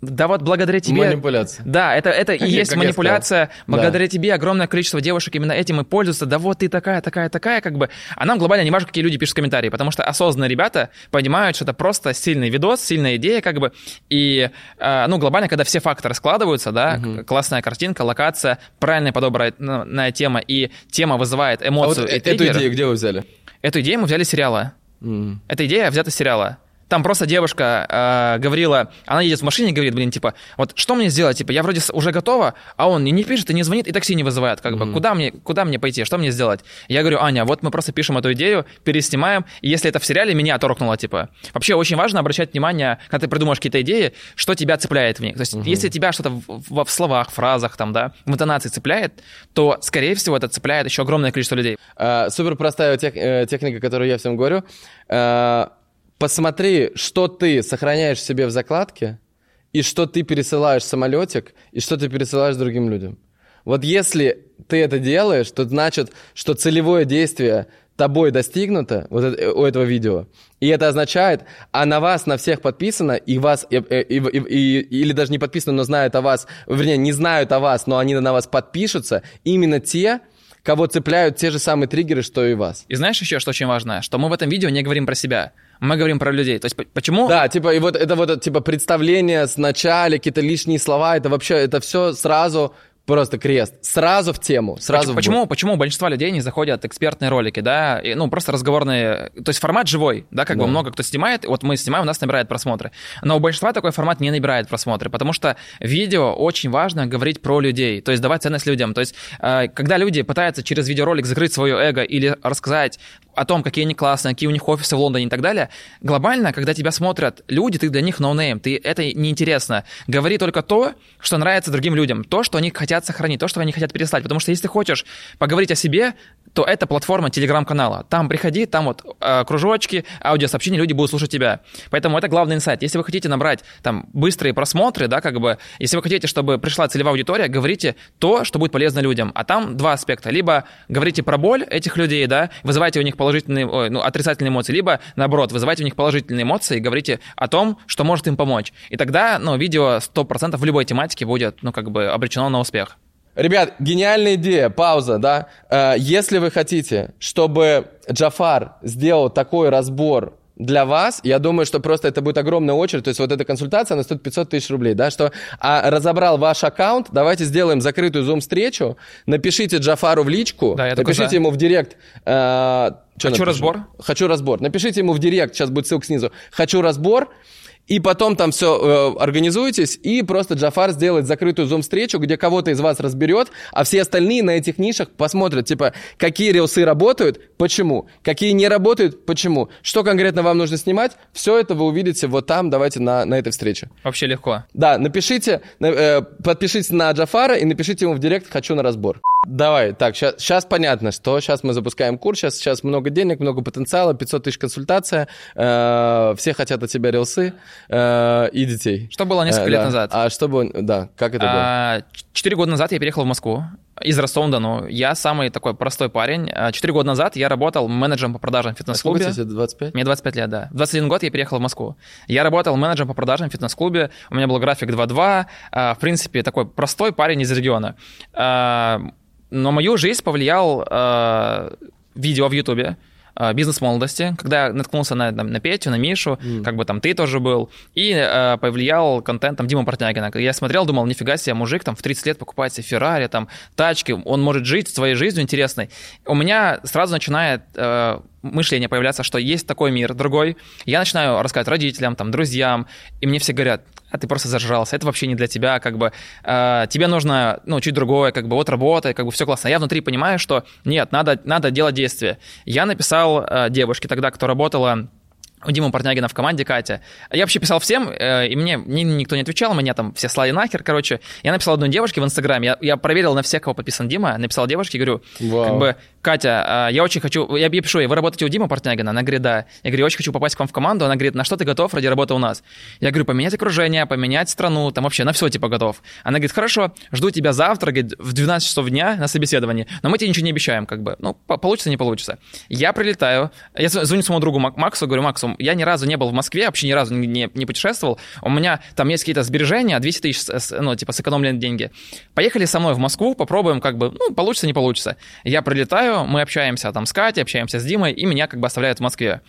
да вот благодаря тебе... Манипуляция. Да, это, это как и есть манипуляция. Благодаря да. тебе огромное количество девушек именно этим и пользуются. Да вот ты такая, такая, такая, как бы. А нам глобально не важно, какие люди пишут комментарии, потому что осознанные ребята понимают, что это просто сильный видос, сильная идея, как бы. И, э, ну, глобально, когда все факторы складываются, да, угу. классная картинка, локация, правильная подобранная тема, и тема вызывает эмоцию. А вот и эту идею где вы взяли? Эту идею мы взяли с сериала. Mm. Эта идея взята с сериала. Там просто девушка э, говорила, она едет в машине и говорит, блин, типа, вот что мне сделать? Типа, я вроде уже готова, а он не, не пишет и не звонит, и такси не вызывает. Как mm-hmm. бы, куда мне, куда мне пойти? Что мне сделать? Я говорю, Аня, вот мы просто пишем эту идею, переснимаем, и если это в сериале, меня торкнуло, типа. Вообще очень важно обращать внимание, когда ты придумаешь какие-то идеи, что тебя цепляет в них. То есть, mm-hmm. если тебя что-то в, в, словах, фразах, там, да, в интонации цепляет, то, скорее всего, это цепляет еще огромное количество людей. А, супер простая тех, э, техника, которую я всем говорю. А, посмотри, что ты сохраняешь себе в закладке, и что ты пересылаешь самолетик, и что ты пересылаешь другим людям. Вот если ты это делаешь, то значит, что целевое действие тобой достигнуто вот это, у этого видео. И это означает, а на вас, на всех подписано, и вас, и, и, и, и, или даже не подписано, но знают о вас, вернее, не знают о вас, но они на вас подпишутся, именно те, кого цепляют те же самые триггеры, что и вас. И знаешь еще, что очень важно? Что мы в этом видео не говорим про себя. Мы говорим про людей. То есть почему? Да, типа, и вот это вот, типа, представление с начала, какие-то лишние слова, это вообще, это все сразу Просто крест. Сразу в тему. Сразу почему, в почему большинство людей не заходят экспертные ролики, да? И, ну, просто разговорные. То есть формат живой, да, как да. бы много кто снимает. Вот мы снимаем, у нас набирает просмотры. Но у большинства такой формат не набирает просмотры, потому что видео очень важно говорить про людей, то есть давать ценность людям. То есть, э, когда люди пытаются через видеоролик закрыть свое эго или рассказать о том, какие они классные, какие у них офисы в Лондоне и так далее, глобально, когда тебя смотрят люди, ты для них no name, но ты это неинтересно. Говори только то, что нравится другим людям, то, что они хотят сохранить, то, что они хотят переслать. Потому что если хочешь поговорить о себе, то это платформа телеграм-канала. Там приходи, там вот э, кружочки, аудиосообщения, люди будут слушать тебя. Поэтому это главный инсайт. Если вы хотите набрать там быстрые просмотры, да, как бы, если вы хотите, чтобы пришла целевая аудитория, говорите то, что будет полезно людям. А там два аспекта. Либо говорите про боль этих людей, да, вызывайте у них положительные, ой, ну, отрицательные эмоции, либо, наоборот, вызывайте у них положительные эмоции и говорите о том, что может им помочь. И тогда, ну, видео 100% в любой тематике будет, ну, как бы обречено на успех. Ребят, гениальная идея, пауза, да. Э, если вы хотите, чтобы Джафар сделал такой разбор для вас, я думаю, что просто это будет огромная очередь, то есть вот эта консультация, она стоит 500 тысяч рублей, да, что а, разобрал ваш аккаунт, давайте сделаем закрытую зум-встречу, напишите Джафару в личку, да, напишите такой, ему в директ, э, Хочу напишу? разбор. Хочу разбор. Напишите ему в директ, сейчас будет ссылка снизу. Хочу разбор и потом там все э, организуетесь, и просто Джафар сделает закрытую зум-встречу, где кого-то из вас разберет, а все остальные на этих нишах посмотрят, типа, какие рилсы работают, почему, какие не работают, почему, что конкретно вам нужно снимать, все это вы увидите вот там, давайте на, на этой встрече. Вообще легко. Да, напишите, э, подпишитесь на Джафара и напишите ему в директ «хочу на разбор». Давай, так, сейчас, понятно, что сейчас мы запускаем курс, сейчас, сейчас много денег, много потенциала, 500 тысяч консультация, э, все хотят от тебя рилсы э, и детей. Что было несколько э, лет да. назад? А что было, да, как это а, было? Четыре года назад я переехал в Москву из Ростова-на-Дону. Я самый такой простой парень. А, четыре года назад я работал менеджером по продажам в фитнес-клубе. А сколько тебе, 25? Мне 25 лет, да. В 21 год я переехал в Москву. Я работал менеджером по продажам в фитнес-клубе. У меня был график 2-2. В принципе, такой простой парень из региона но мою жизнь повлиял э, видео в Ютубе. э, бизнес молодости, когда я наткнулся на, на, на Петю, на Мишу, mm. как бы там ты тоже был, и э, повлиял контент там Дима Портнягина. Я смотрел, думал, нифига себе, мужик там в 30 лет покупает себе Феррари, там тачки, он может жить своей жизнью интересной. У меня сразу начинает э, мышление появляться, что есть такой мир, другой. Я начинаю рассказывать родителям, там, друзьям, и мне все говорят, а ты просто зажрался, это вообще не для тебя, как бы, э, тебе нужно, ну, чуть другое, как бы, вот работай, как бы, все классно. Я внутри понимаю, что нет, надо, надо делать действия. Я написал э, девушке тогда, кто работала у Димы Портнягина в команде Катя. Я вообще писал всем, э, и мне, мне никто не отвечал, меня там все слали нахер, короче. Я написал одной девушке в Инстаграме, я, я проверил на всех, кого подписан Дима, написал девушке, говорю, Вау. как бы, Катя, а, я очень хочу, я, я пишу ей, вы работаете у Димы Портнягина? Она говорит, да. Я говорю, я очень хочу попасть к вам в команду. Она говорит, на что ты готов ради работы у нас? Я говорю, поменять окружение, поменять страну, там вообще на все типа готов. Она говорит, хорошо, жду тебя завтра, говорит, в 12 часов дня на собеседовании, но мы тебе ничего не обещаем, как бы, ну, получится, не получится. Я прилетаю, я звоню своему другу Максу, говорю, Максу, я ни разу не был в Москве, вообще ни разу не, не путешествовал, у меня там есть какие-то сбережения, 200 тысяч, ну, типа, сэкономленные деньги. Поехали со мной в Москву, попробуем, как бы, ну, получится, не получится. Я прилетаю, мы общаемся там с Катей, общаемся с Димой, и меня как бы оставляют в Москве.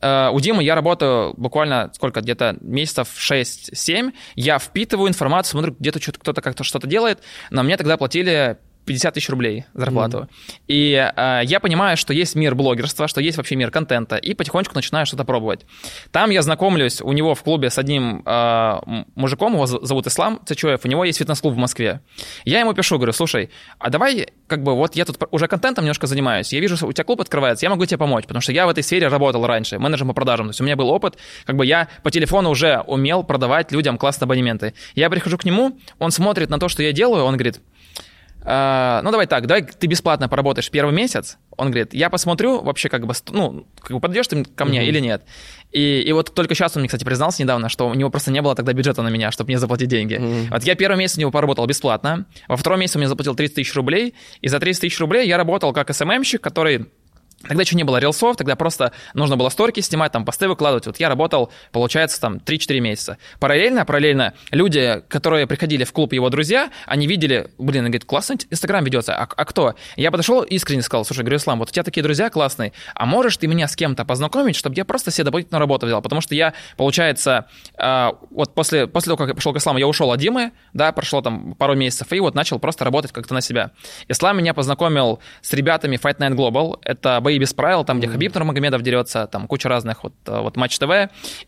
Э, у Димы я работаю буквально сколько, где-то месяцев 6-7, я впитываю информацию, смотрю, где-то кто-то как-то что-то делает, но мне тогда платили 50 тысяч рублей зарплату. Mm-hmm. И э, я понимаю, что есть мир блогерства, что есть вообще мир контента, и потихонечку начинаю что-то пробовать. Там я знакомлюсь у него в клубе с одним э, мужиком, его зовут Ислам Цачуев, у него есть фитнес-клуб в Москве. Я ему пишу, говорю, слушай, а давай, как бы, вот я тут уже контентом немножко занимаюсь, я вижу, что у тебя клуб открывается, я могу тебе помочь, потому что я в этой сфере работал раньше, менеджером по продажам, то есть у меня был опыт, как бы я по телефону уже умел продавать людям классные абонементы. Я прихожу к нему, он смотрит на то, что я делаю, он говорит, ну давай так, давай ты бесплатно поработаешь первый месяц. Он говорит, я посмотрю вообще как бы, ну, как бы подойдешь ты ко мне mm-hmm. или нет. И, и вот только сейчас он мне, кстати, признался недавно, что у него просто не было тогда бюджета на меня, чтобы мне заплатить деньги. Mm-hmm. Вот я первый месяц у него поработал бесплатно, во втором месяце он мне заплатил 30 тысяч рублей, и за 30 тысяч рублей я работал как СММщик, который Тогда еще не было рилсов, тогда просто нужно было сторики снимать, там посты выкладывать. Вот я работал, получается, там 3-4 месяца. Параллельно, параллельно люди, которые приходили в клуб его друзья, они видели, блин, говорит, классно Инстаграм ведется, а, а кто? Я подошел искренне сказал, слушай, говорю, Ислам, вот у тебя такие друзья классные, а можешь ты меня с кем-то познакомить, чтобы я просто себе дополнительную работу взял? Потому что я, получается, э, вот после, после того, как я пришел к Исламу, я ушел от Димы, да, прошло там пару месяцев, и вот начал просто работать как-то на себя. Ислам меня познакомил с ребятами Fight Night Global, это бои без правил, там, где Хабиб Нурмагомедов дерется, там куча разных, вот, э, вот Матч ТВ.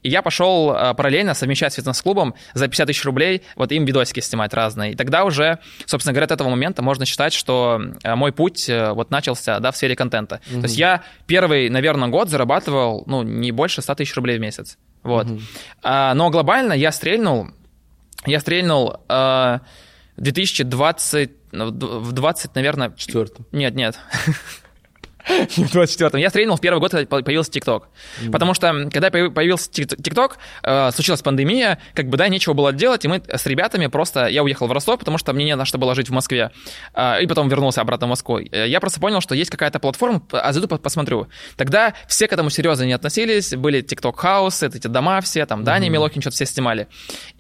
И я пошел э, параллельно совмещать с фитнес-клубом за 50 тысяч рублей, вот им видосики снимать разные. И тогда уже, собственно говоря, от этого момента можно считать, что э, мой путь вот начался, да, в сфере контента. Mm-hmm. То есть я первый, наверное, год зарабатывал, ну, не больше 100 тысяч рублей в месяц. Вот. Mm-hmm. А, но глобально я стрельнул, я стрельнул а, 2020, в 20, наверное... Четвертом. Нет, нет. в 24-м. Я стрельнул в первый год, когда появился ТикТок. Mm-hmm. Потому что, когда появился ТикТок, э, случилась пандемия, как бы, да, нечего было делать, и мы с ребятами просто... Я уехал в Ростов, потому что мне не на что было жить в Москве. Э, и потом вернулся обратно в Москву. Э, я просто понял, что есть какая-то платформа, а зайду посмотрю. Тогда все к этому серьезно не относились, были ТикТок Хаус, эти дома все, там, Дани mm-hmm. Милохин что-то все снимали.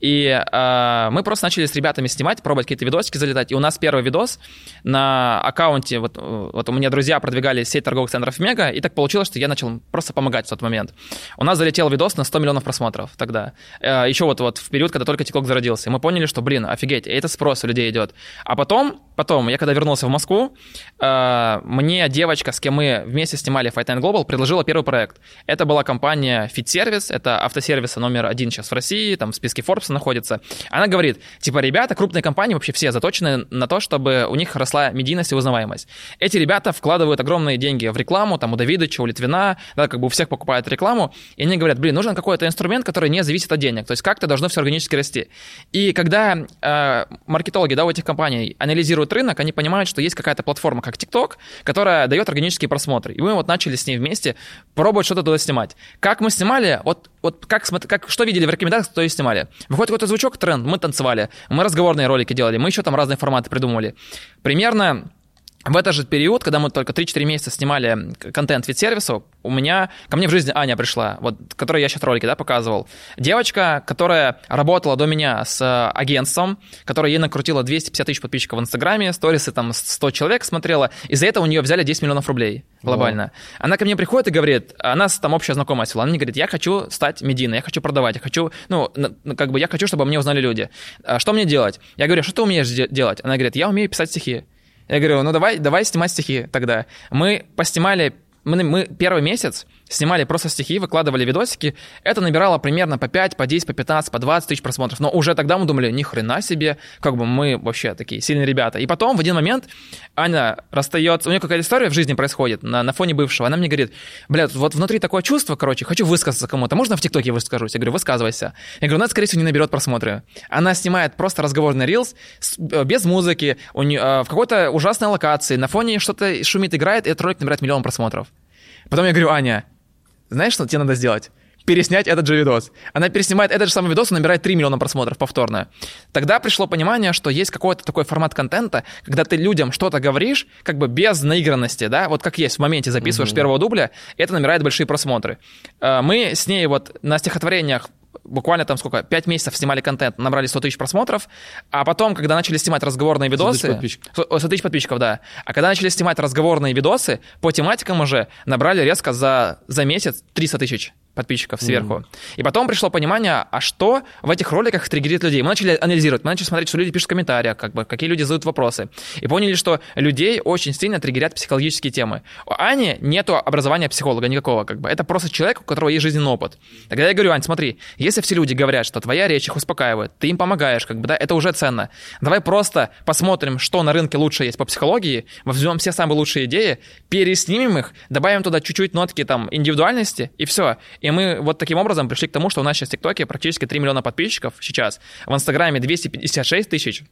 И э, мы просто начали с ребятами снимать, пробовать какие-то видосики залетать. И у нас первый видос на аккаунте, вот, вот у меня друзья продвигались сеть торговых центров Мега, и так получилось, что я начал просто помогать в тот момент. У нас залетел видос на 100 миллионов просмотров тогда. Э, Еще вот, вот в период, когда только TikTok зародился. И мы поняли, что, блин, офигеть, это спрос у людей идет. А потом, потом, я когда вернулся в Москву, э, мне девочка, с кем мы вместе снимали Fight Night Global, предложила первый проект. Это была компания Fit Service, это автосервис номер один сейчас в России, там в списке Forbes находится. Она говорит, типа, ребята, крупные компании вообще все заточены на то, чтобы у них росла медийность и узнаваемость. Эти ребята вкладывают огромные деньги в рекламу, там у Давидыча, у Литвина, да, как бы у всех покупают рекламу, и они говорят, блин, нужен какой-то инструмент, который не зависит от денег, то есть как-то должно все органически расти. И когда э, маркетологи, да, у этих компаний анализируют рынок, они понимают, что есть какая-то платформа, как TikTok, которая дает органические просмотры. И мы вот начали с ней вместе пробовать что-то туда снимать. Как мы снимали, вот, вот как, как, что видели в рекомендациях, то и снимали. Выходит какой-то звучок, тренд, мы танцевали, мы разговорные ролики делали, мы еще там разные форматы придумывали. Примерно в этот же период, когда мы только 3-4 месяца снимали контент вид сервису, у меня, ко мне в жизни Аня пришла, вот, которой я сейчас ролики, да, показывал. Девочка, которая работала до меня с э, агентством, которая ей накрутила 250 тысяч подписчиков в Инстаграме, сторисы там 100 человек смотрела, и за это у нее взяли 10 миллионов рублей глобально. Wow. Она ко мне приходит и говорит, а нас там общая знакомая села, она мне говорит, я хочу стать медийной, я хочу продавать, я хочу, ну, как бы я хочу, чтобы мне узнали люди. А что мне делать? Я говорю, что ты умеешь делать? Она говорит, я умею писать стихи. Я говорю, ну давай, давай снимать стихи тогда. Мы поснимали, мы, мы первый месяц снимали просто стихи, выкладывали видосики, это набирало примерно по 5, по 10, по 15, по 20 тысяч просмотров. Но уже тогда мы думали, ни хрена себе, как бы мы вообще такие сильные ребята. И потом в один момент Аня расстается, у нее какая-то история в жизни происходит на, на фоне бывшего. Она мне говорит, блядь, вот внутри такое чувство, короче, хочу высказаться кому-то. Можно в ТикТоке выскажусь? Я говорю, высказывайся. Я говорю, ну это, скорее всего, не наберет просмотры. Она снимает просто разговорный рилс э, без музыки, у нее, э, в какой-то ужасной локации, на фоне что-то шумит, играет, и этот ролик набирает миллион просмотров. Потом я говорю, Аня, знаешь, что тебе надо сделать? переснять этот же видос. Она переснимает этот же самый видос и набирает 3 миллиона просмотров повторно. Тогда пришло понимание, что есть какой-то такой формат контента, когда ты людям что-то говоришь, как бы без наигранности, да, вот как есть в моменте записываешь mm-hmm. первого дубля, это набирает большие просмотры. Э, мы с ней вот на стихотворениях буквально там сколько, 5 месяцев снимали контент, набрали 100 тысяч просмотров, а потом, когда начали снимать разговорные видосы... 100 тысяч подписчиков. 100 тысяч подписчиков, да. А когда начали снимать разговорные видосы, по тематикам уже набрали резко за, за месяц 300 тысяч подписчиков сверху. Mm. И потом пришло понимание, а что в этих роликах триггерит людей. Мы начали анализировать, мы начали смотреть, что люди пишут в комментариях, как бы, какие люди задают вопросы. И поняли, что людей очень сильно триггерят психологические темы. У Ани нету образования психолога никакого, как бы. Это просто человек, у которого есть жизненный опыт. Тогда я говорю, Ань, смотри, если все люди говорят, что твоя речь их успокаивает, ты им помогаешь, как бы, да, это уже ценно. Давай просто посмотрим, что на рынке лучше есть по психологии, возьмем все самые лучшие идеи, переснимем их, добавим туда чуть-чуть нотки там индивидуальности, и все. И мы вот таким образом пришли к тому, что у нас сейчас в ТикТоке практически 3 миллиона подписчиков сейчас, в Инстаграме 256 тысяч,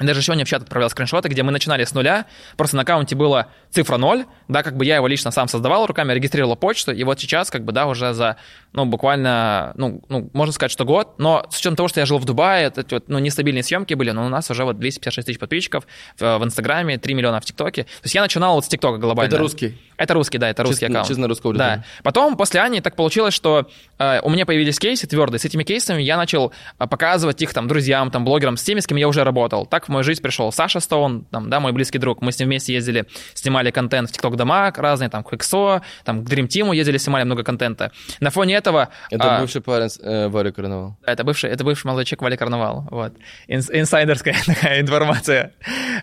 даже сегодня в чат отправлял скриншоты, где мы начинали с нуля, просто на аккаунте было цифра 0, да, как бы я его лично сам создавал руками, регистрировал почту, и вот сейчас, как бы, да, уже за, ну, буквально, ну, ну можно сказать, что год, но с учетом того, что я жил в Дубае, это вот, ну, нестабильные съемки были, но у нас уже вот 256 тысяч подписчиков в, в Инстаграме, 3 миллиона в ТикТоке. То есть я начинал вот с ТикТока глобально. Это русский? Это русский, да, это русский чисто, аккаунт. Чисто на русском Да. Потом, после Ани, так получилось, что э, у меня появились кейсы твердые. С этими кейсами я начал э, показывать их там друзьям, там, блогерам, с теми, с кем я уже работал. Так в мою жизнь пришел Саша Стоун, там, да, мой близкий друг. Мы с ним вместе ездили, снимали контент в ТикТок дома разные, там, к XO, там, к Dream Team ездили, снимали много контента. На фоне этого... Это а, бывший парень э, Валя Карнавал. Да, это бывший, это бывший молодой человек Валя Карнавал, вот. Инс, инсайдерская такая информация.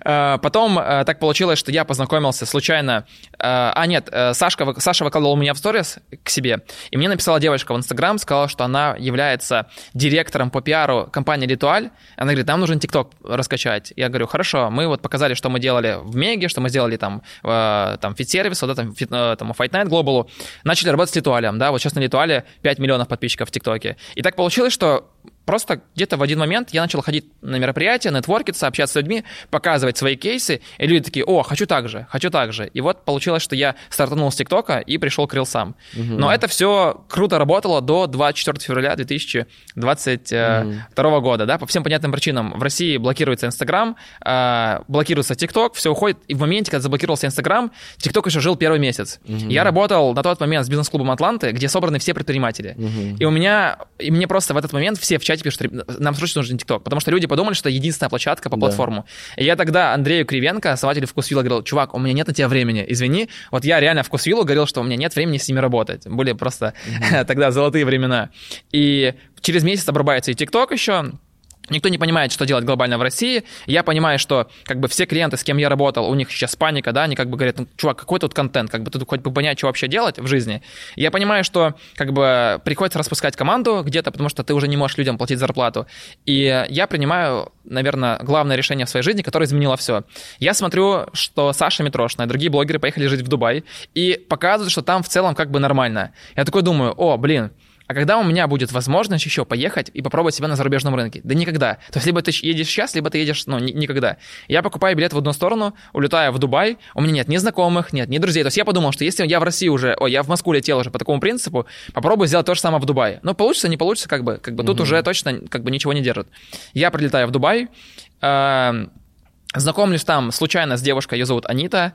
А, потом а, так получилось, что я познакомился случайно... А нет, э, Сашка Саша выкладывал меня в сторис к себе, и мне написала девочка в Инстаграм, сказала, что она является директором по пиару компании Л'Этуаль. Она говорит, нам нужен ТикТок раскачать. Я говорю, хорошо, мы вот показали, что мы делали в Меге, что мы сделали там, э, там Fit Service, вот этом, фит, э, там, Fight Night Global. Начали работать с Л'Этуалем, да, вот сейчас на Л'Этуале 5 миллионов подписчиков в ТикТоке. И так получилось, что просто где-то в один момент я начал ходить на мероприятия, нетворкиться, общаться с людьми, показывать свои кейсы, и люди такие, о, хочу так же, хочу так же. И вот получилось, что я стартанул с ТикТока и пришел к Рилсам. Угу. Но это все круто работало до 24 февраля 2022 угу. года, да, по всем понятным причинам. В России блокируется Инстаграм, э, блокируется ТикТок, все уходит, и в моменте, когда заблокировался Инстаграм, ТикТок еще жил первый месяц. Угу. Я работал на тот момент с бизнес-клубом Атланты, где собраны все предприниматели. Угу. И у меня, и мне просто в этот момент все в чате чате пишут, нам срочно нужен ТикТок, потому что люди подумали, что это единственная площадка по да. платформу. И я тогда Андрею Кривенко, основателю Вкусвилла, говорил, чувак, у меня нет на тебя времени, извини. Вот я реально Вкусвиллу говорил, что у меня нет времени с ними работать. Были просто mm-hmm. тогда золотые времена. И через месяц обрубается и ТикТок еще, Никто не понимает, что делать глобально в России. Я понимаю, что как бы все клиенты, с кем я работал, у них сейчас паника, да, они как бы говорят, ну, чувак, какой тут контент, как бы тут хоть бы понять, что вообще делать в жизни. Я понимаю, что как бы приходится распускать команду где-то, потому что ты уже не можешь людям платить зарплату. И я принимаю, наверное, главное решение в своей жизни, которое изменило все. Я смотрю, что Саша Митрошина и другие блогеры поехали жить в Дубай и показывают, что там в целом как бы нормально. Я такой думаю, о, блин, а когда у меня будет возможность еще поехать и попробовать себя на зарубежном рынке? Да никогда. То есть либо ты едешь сейчас, либо ты едешь, ну, никогда. Я покупаю билет в одну сторону, улетаю в Дубай, у меня нет ни знакомых, нет ни друзей. То есть я подумал, что если я в России уже, ой, я в Москву летел уже по такому принципу, попробую сделать то же самое в Дубае. Но получится, не получится, как бы, как бы тут уже точно как бы ничего не держит. Я прилетаю в Дубай, э, Знакомлюсь там случайно с девушкой, ее зовут Анита.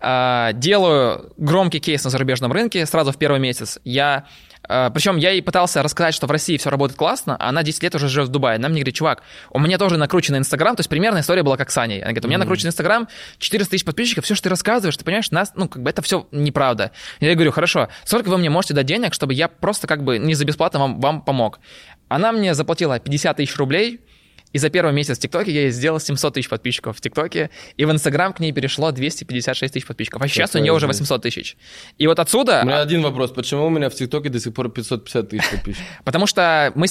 А, делаю громкий кейс на зарубежном рынке сразу в первый месяц. Я а, причем я ей пытался рассказать, что в России все работает классно, а она 10 лет уже живет в Дубае. Она мне говорит, чувак, у меня тоже накрученный Инстаграм, то есть примерная история была как с Аней. Она говорит, у меня накрученный Инстаграм, 400 тысяч подписчиков, все, что ты рассказываешь, ты понимаешь, нас, ну, как бы это все неправда. Я ей говорю, хорошо, сколько вы мне можете дать денег, чтобы я просто как бы не за бесплатно вам, вам помог? Она мне заплатила 50 тысяч рублей, и за первый месяц в ТикТоке я ей сделал 700 тысяч подписчиков в ТикТоке, и в Инстаграм к ней перешло 256 тысяч подписчиков. А сейчас у нее уже 800 тысяч. И вот отсюда... У меня один вопрос. Почему у меня в ТикТоке до сих пор 550 тысяч подписчиков? Потому что, мы,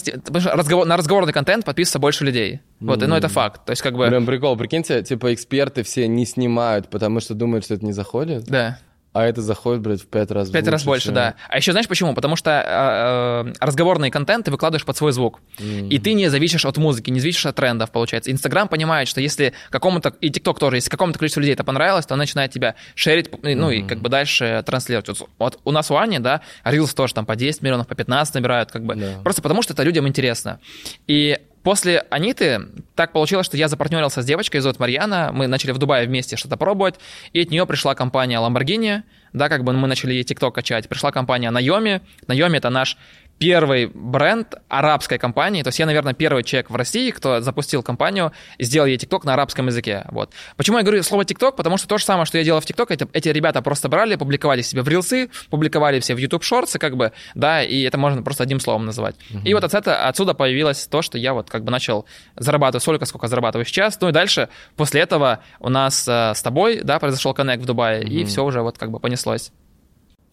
на разговорный контент подписывается больше людей. Вот, ну это факт. То есть как бы... Прям прикол. Прикиньте, типа эксперты все не снимают, потому что думают, что это не заходит. Да. А это заходит, блядь, в пять раз В пять раз больше, чем... да. А еще знаешь почему? Потому что э, разговорный контент ты выкладываешь под свой звук. Mm-hmm. И ты не зависишь от музыки, не зависишь от трендов, получается. Инстаграм понимает, что если какому-то, и ТикТок тоже, если какому-то количеству людей это понравилось, то он начинает тебя шерить, ну mm-hmm. и как бы дальше транслировать. Вот, вот у нас у Ани, да, Reels тоже там по 10 миллионов, по 15 набирают, как бы. Yeah. Просто потому что это людям интересно. И После Аниты так получилось, что я запартнерился с девочкой, зовут Марьяна, мы начали в Дубае вместе что-то пробовать, и от нее пришла компания Lamborghini, да, как бы мы начали ей TikTok качать, пришла компания Naomi, Naomi это наш первый бренд арабской компании. То есть я, наверное, первый человек в России, кто запустил компанию и сделал ей TikTok на арабском языке. Вот. Почему я говорю слово TikTok? Потому что то же самое, что я делал в TikTok, эти, эти ребята просто брали, публиковали себе в рилсы, публиковали все в YouTube Shorts, как бы, да, и это можно просто одним словом называть. Uh-huh. И вот отсюда, отсюда появилось то, что я вот как бы начал зарабатывать столько, сколько зарабатываю сейчас. Ну и дальше, после этого у нас э, с тобой, да, произошел коннект в Дубае, uh-huh. и все уже вот как бы понеслось.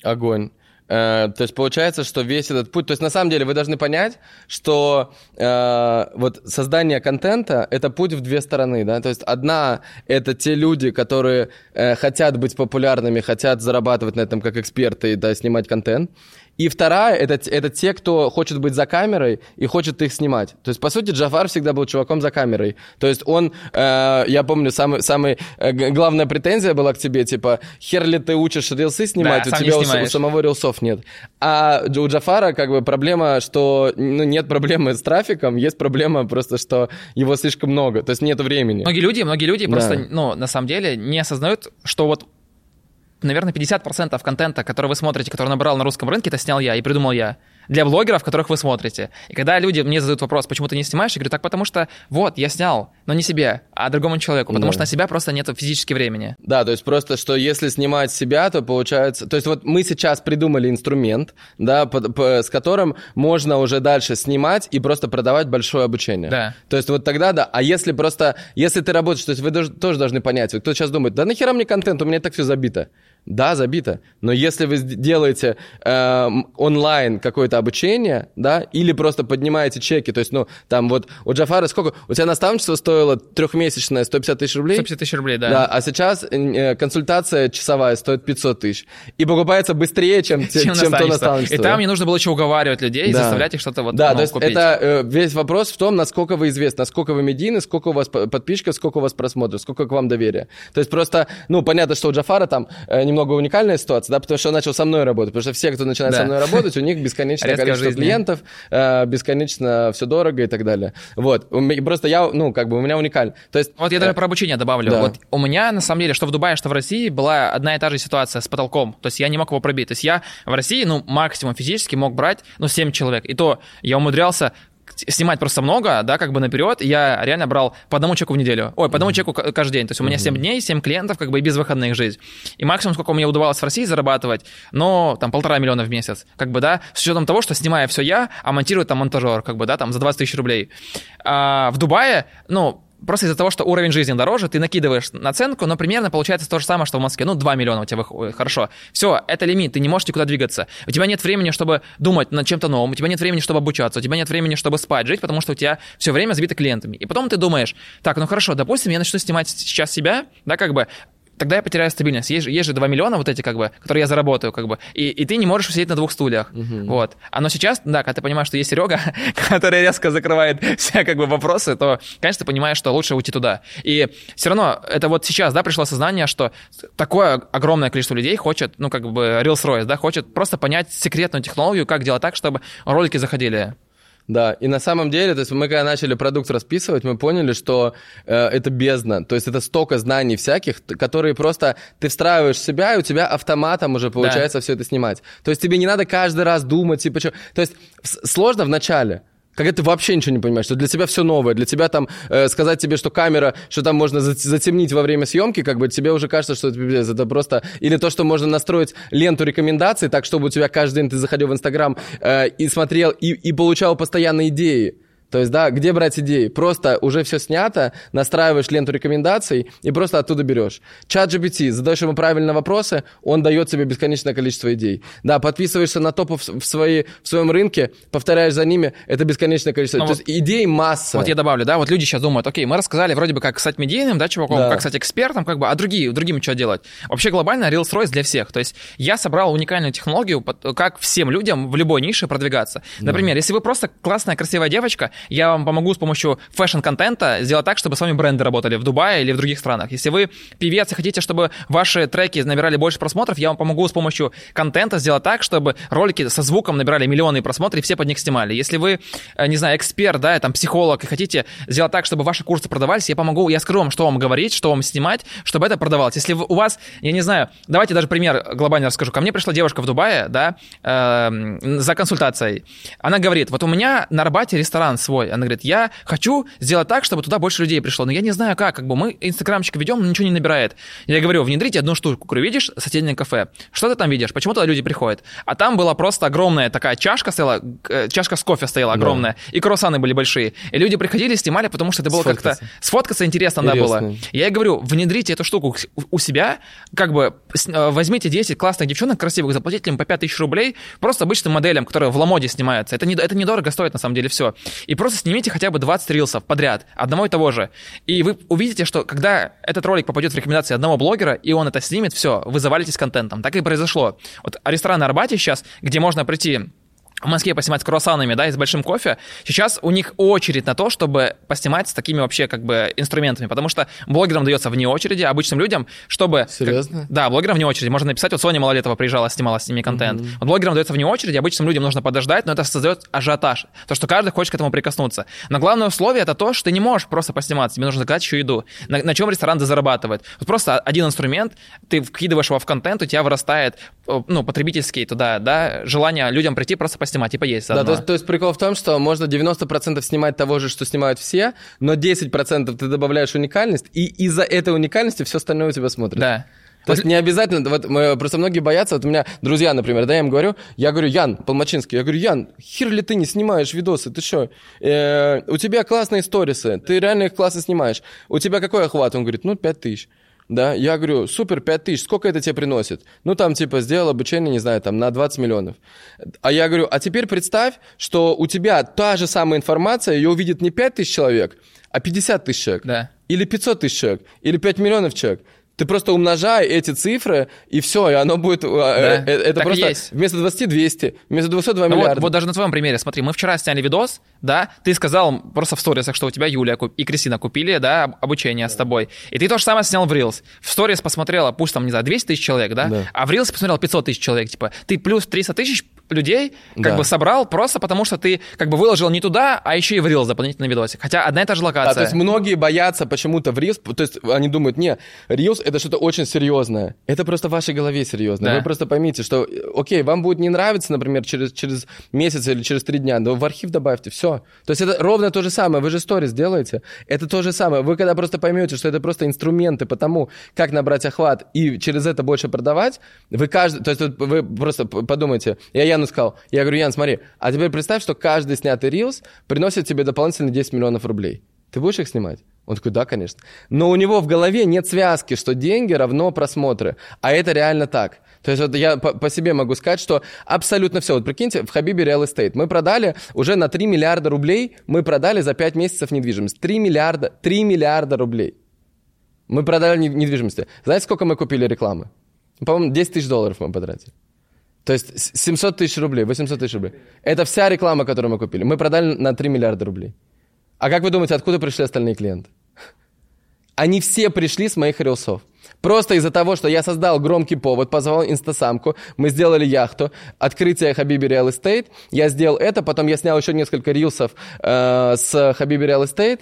Огонь. Э, то есть получается, что весь этот путь, то есть на самом деле вы должны понять, что э, вот создание контента это путь в две стороны, да, то есть одна это те люди, которые э, хотят быть популярными, хотят зарабатывать на этом как эксперты, да, снимать контент, и вторая это, это те, кто хочет быть за камерой и хочет их снимать. То есть, по сути, Джафар всегда был чуваком за камерой. То есть он, э, я помню, самый, самый э, главная претензия была к тебе, типа, хер ли ты учишь рилсы снимать, да, у тебя у, у самого рилсов нет. А у Джафара как бы проблема, что ну, нет проблемы с трафиком, есть проблема просто, что его слишком много, то есть нет времени. Многие люди, многие люди да. просто, ну, на самом деле не осознают, что вот наверное, 50% контента, который вы смотрите, который набрал на русском рынке, это снял я и придумал я для блогеров, которых вы смотрите. И когда люди мне задают вопрос, почему ты не снимаешь, я говорю, так потому что вот, я снял, но не себе, а другому человеку, потому да. что на себя просто нет физически времени. Да, то есть просто, что если снимать себя, то получается... То есть вот мы сейчас придумали инструмент, да, по, по, с которым можно уже дальше снимать и просто продавать большое обучение. Да. То есть вот тогда, да, а если просто... Если ты работаешь, то есть вы тоже должны понять, кто сейчас думает, да нахера мне контент, у меня так все забито. Да, забито. Но если вы делаете э, онлайн какое-то обучение, да, или просто поднимаете чеки, то есть, ну, там вот у Джафара сколько? У тебя наставничество стоило трехмесячное 150 тысяч рублей? 150 тысяч рублей, да. Да, а сейчас э, консультация часовая стоит 500 тысяч. И покупается быстрее, чем, чем, чем то наставничество. И там мне нужно было еще уговаривать людей, да. заставлять их что-то вот Да, ну, то есть купить. это э, весь вопрос в том, насколько вы известны, насколько вы медийны, сколько у вас подписчиков, сколько у вас просмотров, сколько к вам доверия. То есть просто, ну, понятно, что у Джафара там э, немного уникальная ситуация, да, потому что он начал со мной работать, потому что все, кто начинает да. со мной работать, у них бесконечное количество жизни. клиентов, э, бесконечно все дорого и так далее. Вот, просто я, ну, как бы у меня уникально. То есть... Вот я даже э, про обучение добавлю. Да. Вот у меня, на самом деле, что в Дубае, что в России, была одна и та же ситуация с потолком. То есть я не мог его пробить. То есть я в России, ну, максимум физически мог брать, ну, 7 человек. И то я умудрялся снимать просто много, да, как бы наперед, я реально брал по одному чеку в неделю. Ой, по одному чеку каждый день. То есть у меня 7 дней, 7 клиентов, как бы и без выходных жизнь. И максимум, сколько мне удавалось в России зарабатывать, но там полтора миллиона в месяц. Как бы, да, с учетом того, что снимаю все я, а монтирую там монтажер, как бы, да, там за 20 тысяч рублей. А в Дубае, ну, просто из-за того, что уровень жизни дороже, ты накидываешь наценку, но примерно получается то же самое, что в Москве. Ну, 2 миллиона у тебя выходит. Хорошо. Все, это лимит, ты не можешь никуда двигаться. У тебя нет времени, чтобы думать над чем-то новым, у тебя нет времени, чтобы обучаться, у тебя нет времени, чтобы спать, жить, потому что у тебя все время забито клиентами. И потом ты думаешь, так, ну хорошо, допустим, я начну снимать сейчас себя, да, как бы, тогда я потеряю стабильность. Есть же, есть же 2 миллиона вот эти, как бы, которые я заработаю, как бы, и, и ты не можешь сидеть на двух стульях. Uh-huh. Вот. А но сейчас, да, когда ты понимаешь, что есть Серега, который резко закрывает все, как бы, вопросы, то, конечно, ты понимаешь, что лучше уйти туда. И все равно, это вот сейчас, да, пришло сознание, что такое огромное количество людей хочет, ну, как бы, Reels Royce, да, хочет просто понять секретную технологию, как делать так, чтобы ролики заходили. Да, и на самом деле, то есть мы когда начали продукт расписывать, мы поняли, что э, это бездна, то есть это столько знаний всяких, которые просто ты встраиваешь в себя, и у тебя автоматом уже получается все это снимать. То есть тебе не надо каждый раз думать, типа, что... То есть сложно в начале, когда ты вообще ничего не понимаешь, что для тебя все новое, для тебя там э, сказать тебе, что камера, что там можно за- затемнить во время съемки, как бы тебе уже кажется, что это, это просто... Или то, что можно настроить ленту рекомендаций так, чтобы у тебя каждый день ты заходил в Инстаграм э, и смотрел, и, и получал постоянно идеи. То есть, да, где брать идеи? Просто уже все снято, настраиваешь ленту рекомендаций и просто оттуда берешь. ChatGPT, задаешь ему правильные вопросы, он дает тебе бесконечное количество идей. Да, подписываешься на топов в, своей, в своем рынке, повторяешь за ними, это бесконечное количество. Ну То вот- есть идей масса. Вот я добавлю, да, вот люди сейчас думают, окей, мы рассказали вроде бы как стать медийным, да, чуваком, Да. как стать экспертом, как бы, а другие, другим что делать? Вообще глобально Reels Royce для всех. То есть я собрал уникальную технологию, как всем людям в любой нише продвигаться. Например, если вы просто классная, красивая девочка, я вам помогу с помощью фэшн-контента сделать так, чтобы с вами бренды работали в Дубае или в других странах. Если вы певец и хотите, чтобы ваши треки набирали больше просмотров, я вам помогу с помощью контента сделать так, чтобы ролики со звуком набирали миллионы просмотров и все под них снимали. Если вы, э, не знаю, эксперт, да, там, психолог, и хотите сделать так, чтобы ваши курсы продавались, я помогу, я скажу вам, что вам говорить, что вам снимать, чтобы это продавалось. Если у вас, я не знаю, давайте даже пример глобально расскажу. Ко мне пришла девушка в Дубае, да, эм, за консультацией. Она говорит, вот у меня на Арбате ресторан свой. Она говорит, я хочу сделать так, чтобы туда больше людей пришло, но я не знаю как, как бы мы инстаграмчик ведем, но ничего не набирает. Я говорю, внедрите одну штуку, говорю, видишь соседнее кафе, что ты там видишь, почему туда люди приходят? А там была просто огромная такая чашка стояла, э, чашка с кофе стояла огромная, и круассаны были большие. И люди приходили, снимали, потому что это было как-то... Сфоткаться. Интересно, да, было. Я ей говорю, внедрите эту штуку у себя, как бы э, возьмите 10 классных девчонок красивых, заплатите им по 5000 рублей, просто обычным моделям, которые в Ламоде снимаются. Это, не, это недорого стоит, на самом деле, все. И просто снимите хотя бы 20 рилсов подряд, одного и того же. И вы увидите, что когда этот ролик попадет в рекомендации одного блогера, и он это снимет, все, вы завалитесь контентом. Так и произошло. Вот ресторан на Арбате сейчас, где можно прийти в Москве поснимать с круассанами, да, и с большим кофе, сейчас у них очередь на то, чтобы поснимать с такими вообще как бы инструментами, потому что блогерам дается вне очереди, обычным людям, чтобы... Серьезно? Как- да, блогерам вне очереди. Можно написать, вот Соня Малолетова приезжала, снимала с ними контент. Вот блогерам дается вне очереди, обычным людям нужно подождать, но это создает ажиотаж, то, что каждый хочет к этому прикоснуться. Но главное условие это то, что ты не можешь просто посниматься, тебе нужно заказать еще еду. На, на чем ресторан зарабатывает? Вот просто один инструмент, ты вкидываешь его в контент, у тебя вырастает, э, ну, потребительский туда, да, желание людям прийти просто поснимать и поесть Да, заодно. то есть, то есть прикол в том, что можно 90% снимать того же, что снимают все, но 10% ты добавляешь уникальность, и из-за этой уникальности все остальное у тебя смотрит. Да. То есть не обязательно, вот мы, просто многие боятся, вот у меня друзья, например, да, я им говорю, я говорю, Ян Полмачинский, я говорю, Ян, хер ли ты не снимаешь видосы, ты что, у тебя классные сторисы, ты реально их классно снимаешь, у тебя какой охват? Он говорит, ну, 5 тысяч. Да, я говорю, супер, 5 тысяч, сколько это тебе приносит? Ну, там, типа, сделал обучение, не знаю, там, на 20 миллионов. А я говорю, а теперь представь, что у тебя та же самая информация, ее увидит не 5 тысяч человек, а 50 тысяч человек. Да. Или 500 тысяч человек, или 5 миллионов человек. Ты просто умножай эти цифры, и все, и оно будет... э, э, Это так просто есть. вместо 20 200, вместо 200 2 Ну вот, миллиарда. вот даже на твоем примере, смотри, мы вчера сняли видос, да, ты сказал просто в сторисах, что у тебя Юлия и Кристина купили, да, об- обучение с тобой. И ты то же самое снял в Reels. В сторис посмотрела, пусть там, не знаю, 200 тысяч человек, да, Да. а в Reels посмотрел 500 тысяч человек, типа, ты плюс 300 тысяч людей как Да. бы собрал просто потому, что ты как бы выложил не туда, а еще и в Reels дополнительный видосик. Хотя одна и та же Да, локация. то есть многие боятся почему-то в Reels, то есть они думают, не, Reels это что-то очень серьезное. Это просто в вашей голове серьезно. Да. Вы просто поймите, что, э, окей, вам будет не нравиться, например, через, через месяц или через три дня, но в архив добавьте, все. То есть это ровно то же самое, вы же сторис делаете, это то же самое. Вы когда просто поймете, что это просто инструменты по тому, как набрать охват и через это больше продавать, вы каждый, то есть вы просто подумайте, я Яну сказал, я говорю, Ян, смотри, а теперь представь, что каждый снятый Reels приносит тебе дополнительно 10 миллионов рублей. Ты будешь их снимать? Он такой, да, конечно. Но у него в голове нет связки, что деньги равно просмотры. А это реально так. То есть вот я по, по себе могу сказать, что абсолютно все. Вот прикиньте, в Хабибе Real Estate мы продали уже на 3 миллиарда рублей, мы продали за 5 месяцев недвижимость. 3 миллиарда, 3 миллиарда рублей. Мы продали не- недвижимости. Знаете, сколько мы купили рекламы? По-моему, 10 тысяч долларов мы потратили. То есть с- 700 тысяч рублей, 800 тысяч рублей. Это вся реклама, которую мы купили. Мы продали на 3 миллиарда рублей. А как вы думаете, откуда пришли остальные клиенты? Они все пришли с моих рилсов. Просто из-за того, что я создал громкий повод, позвал инстасамку, мы сделали яхту, открытие Хабиби Real Estate, я сделал это, потом я снял еще несколько рилсов э, с Хабиби Real Estate,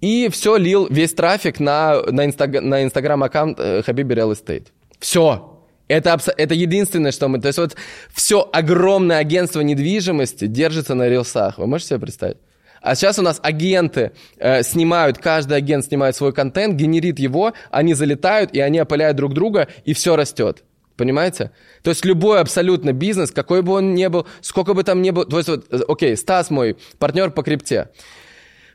и все лил весь трафик на, на, инстаг, на инстаграм-аккаунт э, Хабиби Real Estate. Все. Это, это единственное, что мы... То есть вот все огромное агентство недвижимости держится на рилсах. Вы можете себе представить? А сейчас у нас агенты э, снимают, каждый агент снимает свой контент, генерит его, они залетают, и они опыляют друг друга, и все растет. Понимаете? То есть любой абсолютно бизнес, какой бы он ни был, сколько бы там ни был... То есть вот, э, окей, Стас мой партнер по крипте.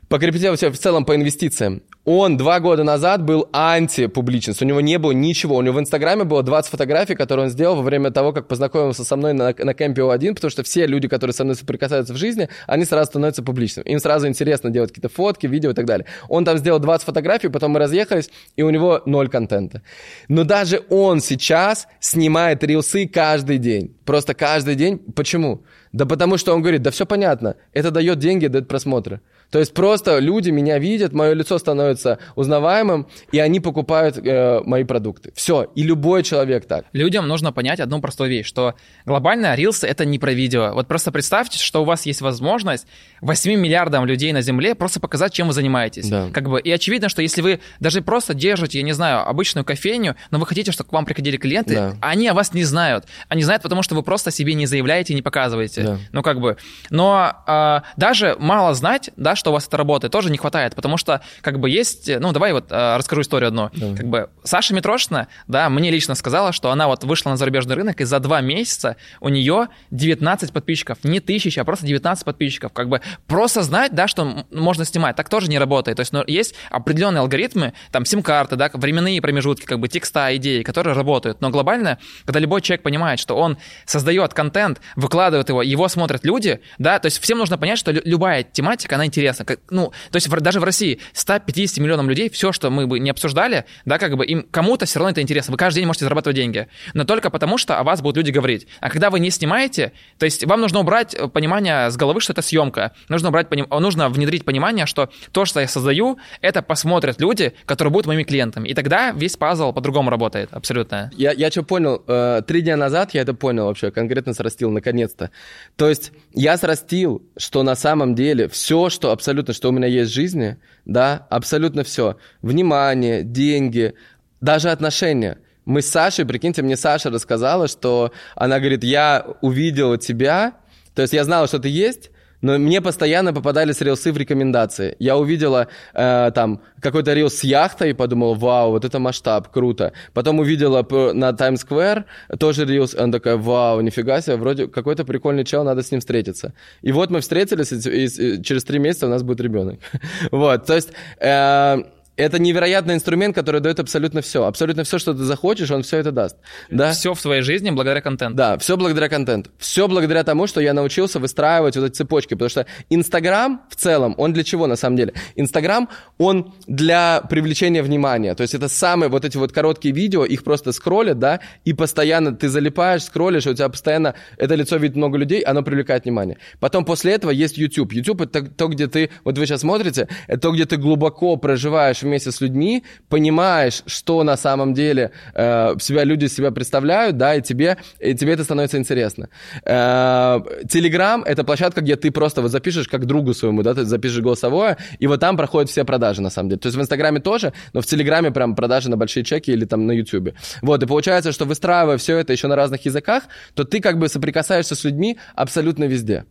По крипте в целом по инвестициям. Он два года назад был антипубличность, у него не было ничего. У него в Инстаграме было 20 фотографий, которые он сделал во время того, как познакомился со мной на, на кемпе О1, потому что все люди, которые со мной соприкасаются в жизни, они сразу становятся публичными. Им сразу интересно делать какие-то фотки, видео и так далее. Он там сделал 20 фотографий, потом мы разъехались, и у него ноль контента. Но даже он сейчас снимает рилсы каждый день. Просто каждый день. Почему? Да потому что он говорит, да все понятно, это дает деньги, дает просмотры. То есть просто люди меня видят, мое лицо становится узнаваемым, и они покупают э, мои продукты. Все. И любой человек так. Людям нужно понять одну простую вещь, что глобально Reels — это не про видео. Вот просто представьте, что у вас есть возможность 8 миллиардам людей на Земле просто показать, чем вы занимаетесь. Да. Как бы, и очевидно, что если вы даже просто держите, я не знаю, обычную кофейню, но вы хотите, чтобы к вам приходили клиенты, да. они о вас не знают. Они знают, потому что вы просто себе не заявляете не показываете. Да. Ну, как бы. Но э, даже мало знать, да, что у вас это работает, тоже не хватает, потому что, как бы, есть, ну, давай вот э, расскажу историю одну. Да. Как бы, Саша Митрошина, да, мне лично сказала, что она вот вышла на зарубежный рынок, и за два месяца у нее 19 подписчиков, не тысяч, а просто 19 подписчиков. Как бы, просто знать, да, что можно снимать, так тоже не работает. То есть, ну, есть определенные алгоритмы, там, сим-карты, да, временные промежутки, как бы, текста, идеи, которые работают. Но глобально, когда любой человек понимает, что он создает контент, выкладывает его, его смотрят люди, да, то есть всем нужно понять, что любая тематика, она интересна интересно. Как, ну, то есть в, даже в России 150 миллионам людей, все, что мы бы не обсуждали, да, как бы им кому-то все равно это интересно. Вы каждый день можете зарабатывать деньги. Но только потому, что о вас будут люди говорить. А когда вы не снимаете, то есть вам нужно убрать э, понимание с головы, что это съемка. Нужно убрать, нужно внедрить понимание, что то, что я создаю, это посмотрят люди, которые будут моими клиентами. И тогда весь пазл по-другому работает, абсолютно. Я, я что понял, э, три дня назад я это понял вообще, конкретно срастил, наконец-то. То есть я срастил, что на самом деле все, что абсолютно что у меня есть в жизни, да, абсолютно все. Внимание, деньги, даже отношения. Мы с Сашей, прикиньте, мне Саша рассказала, что она говорит, я увидела тебя, то есть я знала, что ты есть, но мне постоянно попадались рилсы в рекомендации. Я увидела э, там какой-то рилс с яхтой и подумал, вау, вот это масштаб, круто. Потом увидела на Square тоже рилс, он такой, вау, нифига себе, вроде какой-то прикольный чел, надо с ним встретиться. И вот мы встретились, и, и через три месяца у нас будет ребенок. вот, то есть... Э, это невероятный инструмент, который дает абсолютно все. Абсолютно все, что ты захочешь, он все это даст. Да? Все в твоей жизни благодаря контенту. Да, все благодаря контенту. Все благодаря тому, что я научился выстраивать вот эти цепочки. Потому что Инстаграм в целом, он для чего на самом деле? Инстаграм, он для привлечения внимания. То есть это самые вот эти вот короткие видео, их просто скроллят, да, и постоянно ты залипаешь, скроллишь, и у тебя постоянно это лицо видит много людей, оно привлекает внимание. Потом после этого есть YouTube. YouTube это то, где ты, вот вы сейчас смотрите, это то, где ты глубоко проживаешь вместе с людьми, понимаешь, что на самом деле э, себя люди себя представляют, да, и тебе, и тебе это становится интересно. Телеграм э, — это площадка, где ты просто вот запишешь как другу своему, да, ты запишешь голосовое, и вот там проходят все продажи, на самом деле. То есть в Инстаграме тоже, но в Телеграме прям продажи на большие чеки или там на Ютубе. Вот, и получается, что выстраивая все это еще на разных языках, то ты как бы соприкасаешься с людьми абсолютно везде.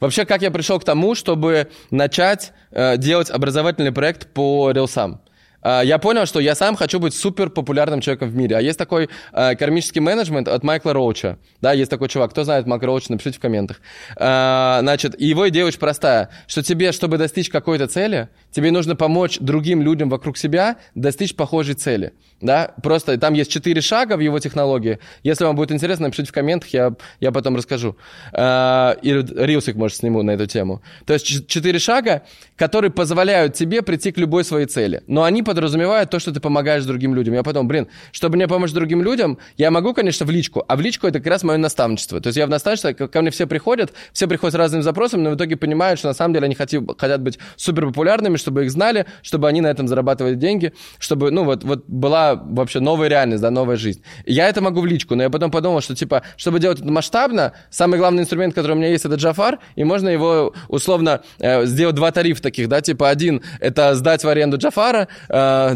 Вообще, как я пришел к тому, чтобы начать э, делать образовательный проект по рилсам? А, я понял, что я сам хочу быть супер популярным человеком в мире. А есть такой э, кармический менеджмент от Майкла Роуча. Да, есть такой чувак. Кто знает Майкла Роуча, напишите в комментах. Э, значит, его идея очень простая, что тебе, чтобы достичь какой-то цели, тебе нужно помочь другим людям вокруг себя достичь похожей цели. Да, просто там есть четыре шага в его технологии. Если вам будет интересно, напишите в комментах, я, я потом расскажу. Э, и рилсик, может, сниму на эту тему. То есть четыре шага, которые позволяют тебе прийти к любой своей цели. Но они подразумевает то, что ты помогаешь другим людям. Я потом, блин, чтобы мне помочь другим людям, я могу, конечно, в личку, а в личку это как раз мое наставничество. То есть я в наставничество, ко мне все приходят, все приходят с разными запросами, но в итоге понимают, что на самом деле они хотят, хотят быть супер популярными, чтобы их знали, чтобы они на этом зарабатывали деньги, чтобы, ну, вот, вот была вообще новая реальность, да, новая жизнь. Я это могу в личку, но я потом подумал, что, типа, чтобы делать это масштабно, самый главный инструмент, который у меня есть, это Джафар, и можно его условно э, сделать два тарифа таких, да, типа один это сдать в аренду Джафара, э,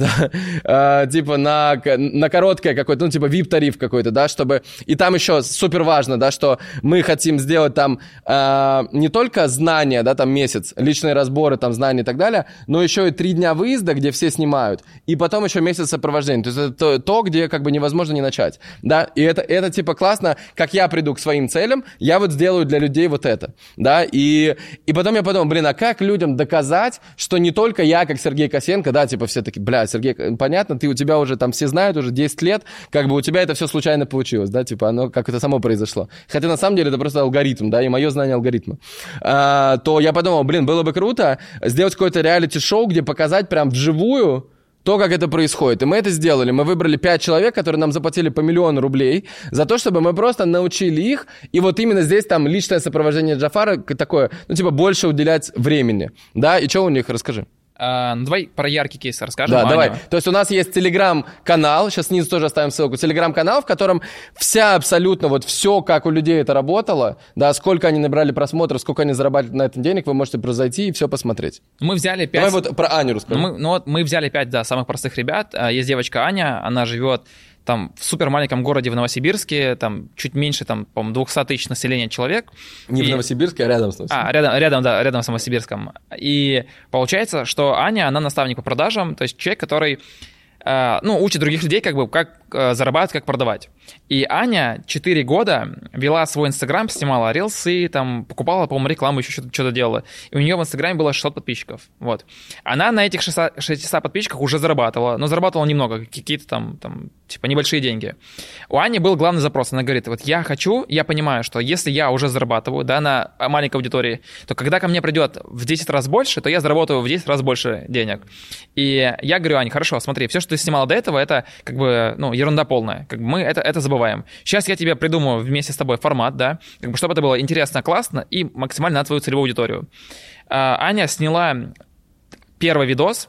да, э, типа на, на короткое какое-то, ну, типа VIP-тариф какой-то, да, чтобы... И там еще супер важно, да, что мы хотим сделать там э, не только знания, да, там месяц, личные разборы, там знания и так далее, но еще и три дня выезда, где все снимают, и потом еще месяц сопровождения. То есть это то, то где как бы невозможно не начать, да, и это, это типа классно, как я приду к своим целям, я вот сделаю для людей вот это, да, и, и потом я подумал, блин, а как людям доказать, что не только я, как Сергей Косенко, да, типа все таки бля, Сергей, понятно, ты у тебя уже там все знают уже 10 лет, как бы у тебя это все случайно получилось, да, типа оно как это само произошло. Хотя на самом деле это просто алгоритм, да, и мое знание алгоритма. А, то я подумал, блин, было бы круто сделать какое-то реалити-шоу, где показать прям вживую, то, как это происходит. И мы это сделали. Мы выбрали пять человек, которые нам заплатили по миллиону рублей за то, чтобы мы просто научили их. И вот именно здесь там личное сопровождение Джафара такое, ну, типа, больше уделять времени. Да, и что у них, расскажи. А, ну, давай про яркий кейс расскажем. Да, Аню. давай. То есть у нас есть телеграм-канал, сейчас снизу тоже оставим ссылку, телеграм-канал, в котором вся абсолютно вот все, как у людей это работало, да, сколько они набрали просмотров, сколько они зарабатывают на этом денег, вы можете просто зайти и все посмотреть. Мы взяли пять... Давай вот про Аню расскажи. Ну, мы, ну вот мы взяли пять, да, самых простых ребят. А, Есть девочка Аня, она живет там в супер маленьком городе в Новосибирске, там чуть меньше, там, по-моему, 200 тысяч населения человек. Не в И- Новосибирске, а рядом с Новосибирском. А, рядом, рядом, да, рядом с Новосибирском. И получается, что Аня, она наставник по продажам, то есть человек, который э, ну, учит других людей, как бы, как э, зарабатывать, как продавать. И Аня 4 года вела свой Инстаграм, снимала рилсы, там, покупала, по-моему, рекламу, еще что-то, что-то делала. И у нее в Инстаграме было 600 подписчиков. Вот. Она на этих 600, 600 подписчиках уже зарабатывала, но зарабатывала немного, какие-то там, там, типа, небольшие деньги. У Ани был главный запрос. Она говорит, вот я хочу, я понимаю, что если я уже зарабатываю, да, на маленькой аудитории, то когда ко мне придет в 10 раз больше, то я заработаю в 10 раз больше денег. И я говорю, Ань, хорошо, смотри, все, что ты снимала до этого, это как бы, ну, ерунда полная. Как бы мы это, это забываем. Сейчас я тебе придумаю вместе с тобой формат, да, как бы, чтобы это было интересно, классно и максимально на твою целевую аудиторию. А, Аня сняла первый видос,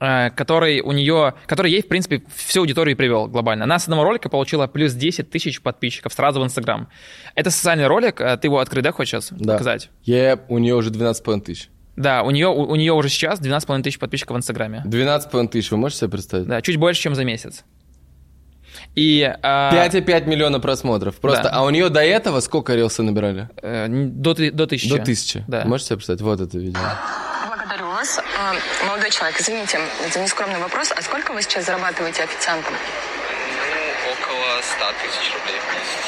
э, который у нее, который ей, в принципе, всю аудиторию привел глобально. Она с одного ролика получила плюс 10 тысяч подписчиков сразу в Инстаграм. Это социальный ролик, э, ты его открыть, да, хочешь сейчас Да. показать? Е, у нее уже 12,5 тысяч. Да, у нее, у, у нее уже сейчас 12,5 тысяч подписчиков в Инстаграме. 12,5 тысяч, вы можете себе представить? Да, чуть больше, чем за месяц. И... а, 5,5 миллиона просмотров. Просто, Да. а у нее до этого сколько рилсы набирали? э, до, до тысячи. До тысячи. Да. Можете себе представить? Вот это видео. Благодарю вас. А, Молодой человек, извините за нескромный вопрос. А сколько вы сейчас зарабатываете официантом? Ну, около 100 тысяч рублей в месяц.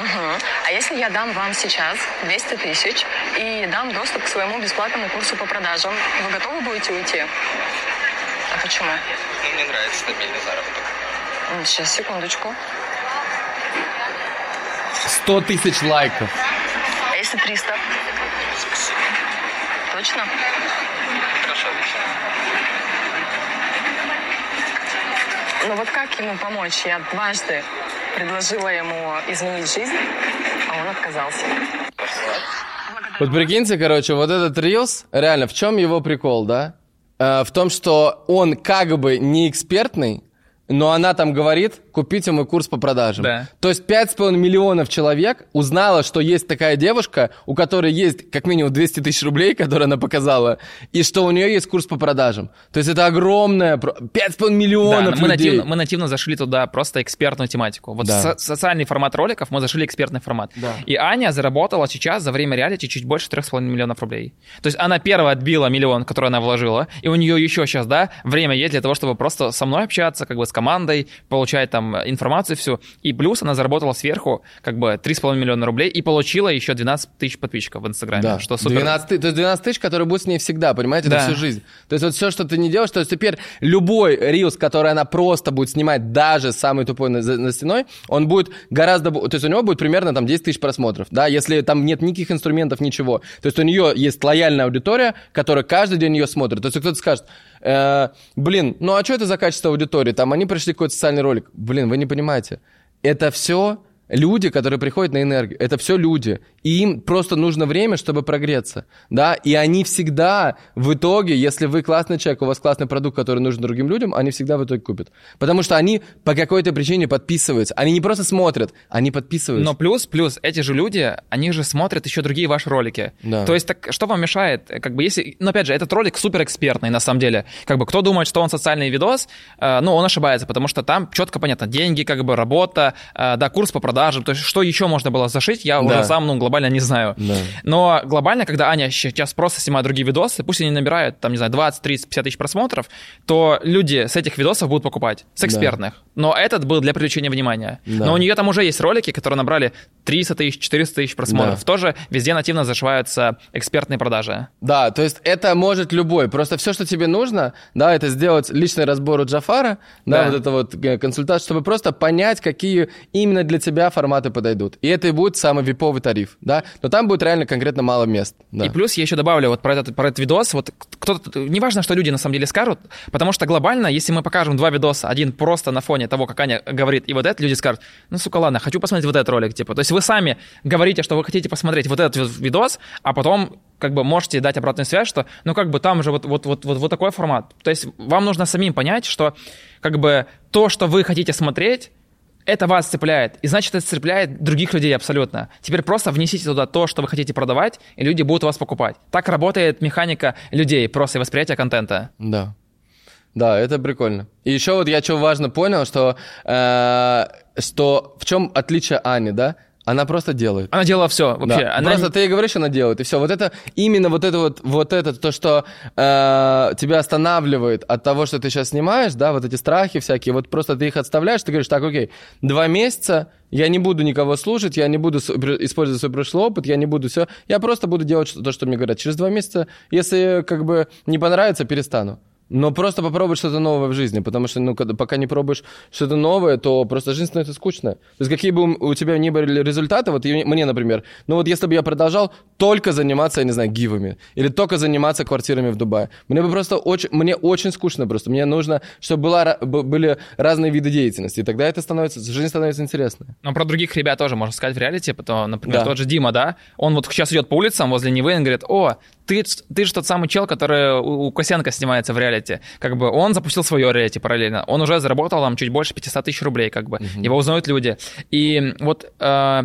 Мгм. А если я дам вам сейчас 200 тысяч и дам доступ к своему бесплатному курсу по продажам, вы готовы будете уйти? А почему? Ну, мне нравится стабильный заработок. М, Сейчас, секундочку. 100 тысяч лайков. А если 300? Спасибо. Точно? Хорошо, отлично. Ну вот как ему помочь? Я дважды предложила ему изменить жизнь, а он отказался. Вот прикиньте, короче, вот этот рилс, реально, в чем его прикол, да? Э, в том, что он как бы не экспертный, но она там говорит, купите мой курс по продажам. Да. То есть 5,5 миллионов человек узнала, что есть такая девушка, у которой есть как минимум 200 тысяч рублей, которые она показала, и что у нее есть курс по продажам. То есть это огромное... про- 5,5 Да, миллионов мы, людей. нативно, мы нативно зашли туда просто экспертную тематику. Вот Да. со- социальный формат роликов мы зашли экспертный формат. Да. И Аня заработала сейчас за время реалити чуть больше 3,5 миллионов рублей. То есть она первая отбила миллион, который она вложила, и у нее еще сейчас, да, время есть для того, чтобы просто со мной общаться, как бы с командой, получать там информацию всю. И плюс она заработала сверху как бы 3,5 миллиона рублей и получила еще 12 тысяч подписчиков в Инстаграме. Да, Что супер. 12, ты- то есть 12 тысяч, которые будут с ней всегда, понимаете, Да. это всю жизнь. То есть вот все, что ты не делаешь, то есть теперь любой рилс, который она просто будет снимать, даже самый тупой на, на стеной, он будет гораздо... То есть у него будет примерно там 10 тысяч просмотров, да, если там нет никаких инструментов, ничего. То есть у нее есть лояльная аудитория, которая каждый день ее смотрит. То есть кто-то скажет, э, блин, ну а что это за качество аудитории? Там они пришли какой-то социальный ролик. Блин, вы не понимаете. Это все люди, которые приходят на энергию, это все люди. И им просто нужно время, чтобы прогреться. Да? И они всегда в итоге, если вы классный человек, у вас классный продукт, который нужен другим людям, они всегда в итоге купят. Потому что они по какой-то причине подписываются. Они не просто смотрят, они подписываются. Но плюс, плюс, эти же люди, они же смотрят еще другие ваши ролики. Да. То есть, так что вам мешает? Как бы если, ну, опять же, этот ролик супер экспертный, на самом деле. Как бы кто думает, что он социальный видос, э, ну, он ошибается, потому что там четко понятно, деньги, как бы работа, э, да, курс по продажам, то есть что еще можно было зашить, я Да. уже сам, ну, глобально не знаю. Да. Но глобально, когда Аня сейчас просто снимает другие видосы, пусть они набирают, там, не знаю, 20, 30, 50 тысяч просмотров, то люди с этих видосов будут покупать, с экспертных. Но этот был для привлечения внимания. Да. Но у нее там уже есть ролики, которые набрали 300 тысяч, 400 тысяч просмотров. Да. Тоже везде нативно зашиваются экспертные продажи. Да, то есть это может любой. Просто все, что тебе нужно, да, это сделать личный разбор у Джафара, да, Да. вот это вот э, консультация, чтобы просто понять, какие именно для тебя форматы подойдут. И это и будет самый виповый тариф, да. Но там будет реально конкретно мало мест. Да. И плюс я еще добавлю вот про этот, про этот видос, вот кто-то, неважно, что люди на самом деле скажут, потому что глобально, если мы покажем два видоса, один просто на фоне того, как Аня говорит, и вот этот, люди скажут, ну, сука, ладно, хочу посмотреть вот этот ролик, типа. То есть вы сами говорите, что вы хотите посмотреть вот этот ви- видос, а потом как бы можете дать обратную связь, что, ну, как бы там же вот, вот, вот, вот, вот такой формат. То есть вам нужно самим понять, что как бы то, что вы хотите смотреть, это вас цепляет, и значит, это цепляет других людей абсолютно. Теперь просто внесите туда то, что вы хотите продавать, и люди будут вас покупать. Так работает механика людей, просто и восприятие контента. Да. Да, это прикольно. И еще вот я что важно понял, что, э, что в чем отличие Ани, да? Она просто делает. Она делала все вообще. Да. Она Просто ты ей говоришь, она делает, и все. Вот это именно вот это вот, вот это то, что э, тебя останавливает от того, что ты сейчас снимаешь, да, вот эти страхи всякие. Вот просто ты их отставляешь, ты говоришь, так, окей, два месяца я не буду никого слушать, я не буду использовать свой прошлый опыт, я не буду все, я просто буду делать то, что мне говорят. Через два месяца, если как бы не понравится, перестану. Но просто попробовать что-то новое в жизни, потому что, ну, когда, пока не пробуешь что-то новое, то просто жизнь становится скучная. То есть какие бы у тебя ни были результаты, вот мне, например, ну вот если бы я продолжал только заниматься, я не знаю, гивами, или только заниматься квартирами в Дубае, мне бы просто очень, мне очень скучно просто. Мне нужно, чтобы была, были разные виды деятельности, и тогда это становится, жизнь становится интересной. Но про других ребят тоже можно сказать в реалити, потому, например, Да. тот же Дима, да, он вот сейчас идет по улицам возле Невы, и говорит, о, ты, ты же тот самый чел, который у у Косенко снимается в реалити. Как бы он запустил свое реалити параллельно. Он уже заработал там чуть больше 500 тысяч рублей, как бы. Его узнают люди. И вот э,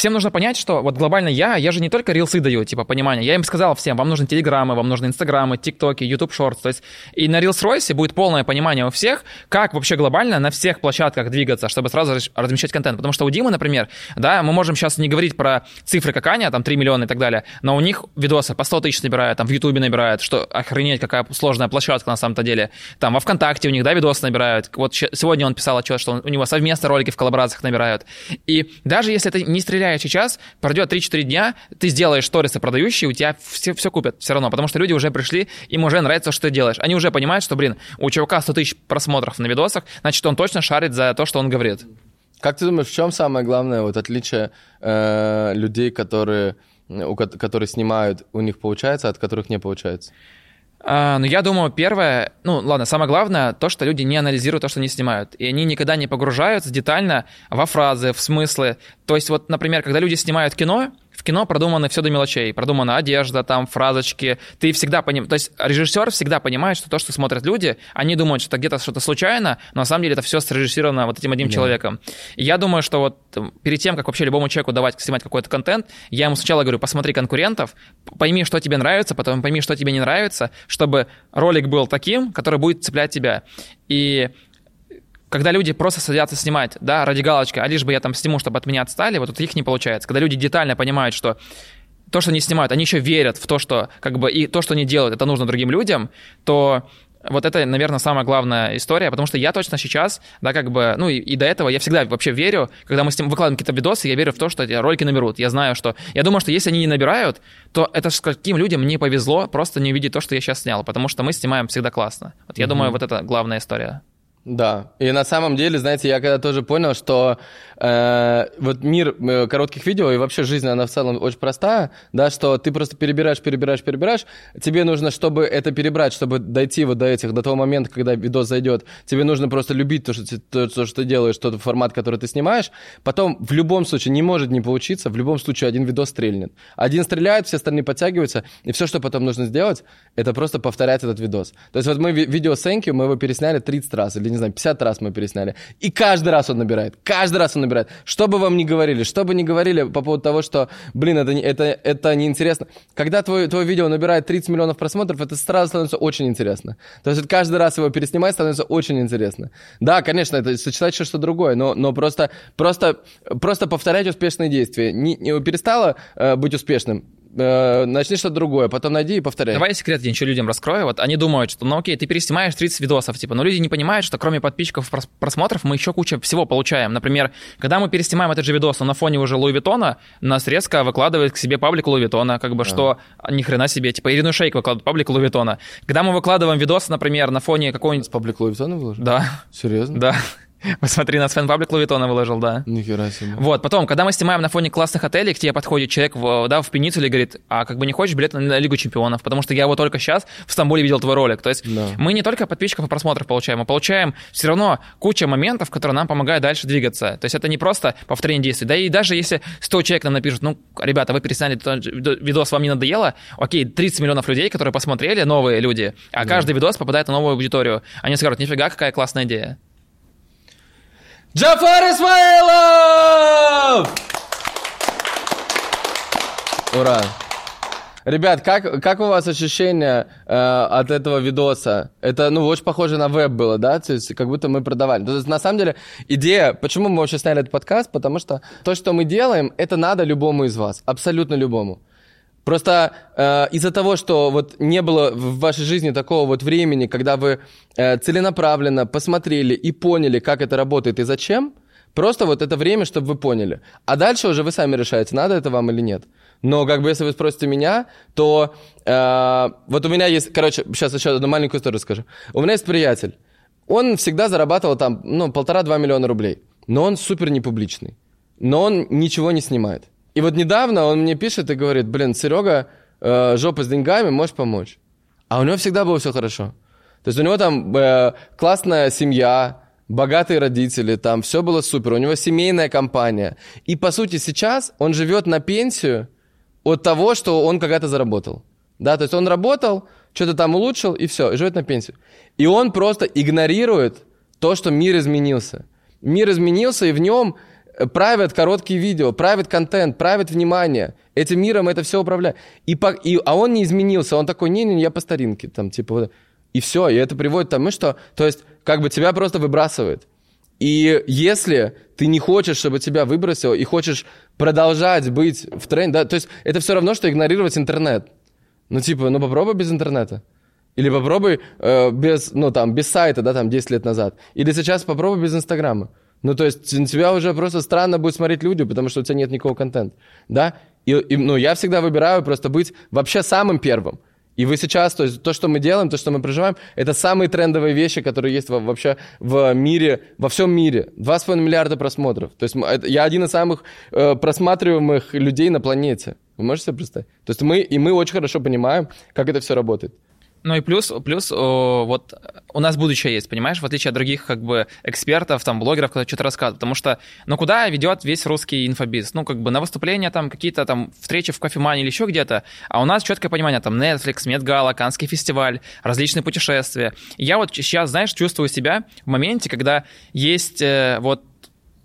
всем нужно понять, что вот глобально я, я же не только рилсы даю, типа, понимание. Я им сказал всем, вам нужны телеграммы, вам нужны инстаграмы, тиктоки, YouTube Shorts. То есть и на Reels Royce будет полное понимание у всех, как вообще глобально на всех площадках двигаться, чтобы сразу раз- размещать контент. Потому что у Димы, например, да, мы можем сейчас не говорить про цифры, как Аня, там 3 миллиона и так далее, но у них видосы по 100 тысяч набирают, там в Ютубе набирают, что охренеть, какая сложная площадка на самом-то деле. Там во ВКонтакте у них, да, видосы набирают. Вот сегодня он писал отчет, что у него совместно ролики в коллаборациях набирают. И даже если это не стреляет сейчас, пройдет 3-4 дня, ты сделаешь сторисы продающие, у тебя все, все купят все равно, потому что люди уже пришли, им уже нравится, что ты делаешь. Они уже понимают, что, блин, у чувака 100 тысяч просмотров на видосах, значит, он точно шарит за то, что он говорит. Как ты думаешь, в чем самое главное вот отличие э, людей, которые, у, ко- которые снимают, у них получается, от которых не получается? А, ну, я думаю, первое, ну, ладно, самое главное, то, что люди не анализируют то, что они снимают. И они никогда не погружаются детально во фразы, в смыслы. То есть, вот, например, когда люди снимают кино, в кино продумано все до мелочей. Продумана одежда, там, фразочки. Ты всегда понимаешь... То есть режиссер всегда понимает, что то, что смотрят люди, они думают, что это где-то что-то случайно, но на самом деле это все срежиссировано вот этим одним человеком. И я думаю, что вот перед тем, как вообще любому человеку давать снимать какой-то контент, я ему сначала говорю, посмотри конкурентов, пойми, что тебе нравится, потом пойми, что тебе не нравится, чтобы ролик был таким, который будет цеплять тебя. И когда люди просто садятся снимать, да, ради галочки, а лишь бы я там сниму, чтобы от меня отстали, вот у их не получается. Когда люди детально понимают, что то, что они снимают, они еще верят в то, что как бы и то, что они делают, это нужно другим людям, то вот это, наверное, самая главная история, потому что я точно сейчас, да, как бы, ну и, и до этого я всегда вообще верю, когда мы с ним выкладываем какие-то видосы, я верю в то, что эти ролики наберут. Я знаю, что... Я думаю, что если они не набирают, то это с каким людям не повезло просто не увидеть то, что я сейчас снял, потому что мы снимаем всегда классно. Вот я думаю, вот это главная история. Да, и на самом деле, знаете, я когда тоже понял, что э, вот мир э, коротких видео и вообще жизнь, она в целом очень простая, да, что ты просто перебираешь, перебираешь, перебираешь, тебе нужно, чтобы это перебрать, чтобы дойти вот до этих, до того момента, когда видос зайдет, тебе нужно просто любить то, что, ты- то, то, что ты делаешь, тот формат, который ты снимаешь, потом в любом случае не может не получиться, в любом случае один видос стрельнет. Один стреляет, все остальные подтягиваются, и все, что потом нужно сделать, это просто повторять этот видос. То есть вот мы ви- видео с Thank you, мы его пересняли 30 раз, или, не знаю, 50 раз мы пересняли. И каждый раз он набирает, каждый раз он набирает. Что бы вам ни говорили, что бы ни говорили по поводу того, что, блин, это, это, это неинтересно. Когда твое, твое видео набирает 30 миллионов просмотров, это сразу становится очень интересно. То есть каждый раз его переснимать становится очень интересно. Да, конечно, это сочетать что-то другое, но, но просто, просто, просто повторять успешные действия. Не, не перестало э, быть успешным, э, начни что-то другое, потом найди и повторяй. Давай я секрет один еще людям раскрою. Вот они думают, что, ну окей, ты переснимаешь 30 видосов, типа, но люди не понимают, что кроме подписчиков прос- просмотров мы еще куча всего получаем. Например, когда мы переснимаем этот же видос, но на фоне уже Луи Виттона, нас резко выкладывает к себе паблик Луи Виттона, как бы, что а, ни хрена себе, типа, Ирину Шейк выкладывает паблик Луи Виттона. Когда мы выкладываем видос, например, на фоне какого-нибудь... Паблик Луи Виттона выложил? Да, Серьезно? да. Посмотри, нас фэн-паблик Луи Виттона выложил, да. Нихера себе. Вот, потом, когда мы снимаем на фоне классных отелей, к тебе подходит человек в, да, в пеницу и говорит, а как бы не хочешь билет на Лигу Чемпионов, потому что я вот только сейчас в Стамбуле видел твой ролик. То есть Да. мы не только подписчиков и просмотров получаем, мы получаем все равно куча моментов, которые нам помогают дальше двигаться. То есть это не просто повторение действий. Да и даже если 100 человек нам напишут, ну, ребята, вы пересняли видос, вам не надоело, окей, 30 миллионов людей, которые посмотрели, новые люди, а каждый видос попадает на новую аудиторию. Они скажут, нифига, какая классная идея. Джафар Исмаилов! Ура! Ребят, как, как у вас ощущение э, от этого видоса? Это, ну, очень похоже на веб было, да? То есть, как будто мы продавали. То есть, на самом деле, идея, почему мы вообще сняли этот подкаст? Потому что то, что мы делаем, это надо любому из вас. Абсолютно любому. Просто э, из-за того, что вот не было в вашей жизни такого вот времени, когда вы э, целенаправленно посмотрели и поняли, как это работает и зачем, просто вот это время, чтобы вы поняли. А дальше уже вы сами решаете, надо это вам или нет. Но как бы если вы спросите меня, то э, вот у меня есть, короче, сейчас еще одну маленькую историю расскажу. У меня есть приятель, он всегда зарабатывал там, ну, полтора-два миллиона рублей, но он супер непубличный, но он ничего не снимает. И вот недавно он мне пишет и говорит, блин, Серега, э, жопа с деньгами, можешь помочь? А у него всегда было все хорошо. То есть у него там э, классная семья, богатые родители, там все было супер, у него семейная компания. И по сути сейчас он живет на пенсию от того, что он когда-то заработал. Да, то есть он работал, что-то там улучшил, и все, и живет на пенсию. И он просто игнорирует то, что мир изменился. Мир изменился, и в нем правят короткие видео, правит контент, правит внимание. Этим миром это все управляет. И, по- и, а он не изменился, он такой, не-не, я по старинке, там, типа, вот. и все, и это приводит к тому, что, то есть, как бы тебя просто выбрасывает. И если ты не хочешь, чтобы тебя выбросило, и хочешь продолжать быть в тренде, да, то есть это все равно, что игнорировать интернет. Ну, типа, ну попробуй без интернета. Или попробуй э, без, ну, там, без сайта, да, там, 10 лет назад. Или сейчас попробуй без Инстаграма. Ну, то есть на тебя уже просто странно будет смотреть люди, потому что у тебя нет никакого контента, да? И, и, ну, я всегда выбираю просто быть вообще самым первым. И вы сейчас, то есть то, что мы делаем, то, что мы проживаем, это самые трендовые вещи, которые есть во- вообще в мире, во всем мире. 2,5 миллиарда просмотров. То есть я один из самых э, просматриваемых людей на планете. Вы можете себе представить? То есть мы, и мы очень хорошо понимаем, как это все работает. Ну и плюс, плюс вот у нас будущее есть, понимаешь, в отличие от других как бы экспертов, там, блогеров, которые что-то рассказывают, потому что, ну куда ведет весь русский инфобиз? Ну как бы на выступления там какие-то там встречи в кофемане или еще где-то, а у нас четкое понимание, там, Netflix, Медгала, Канский фестиваль, различные путешествия. Я вот сейчас, знаешь, чувствую себя в моменте, когда есть э, вот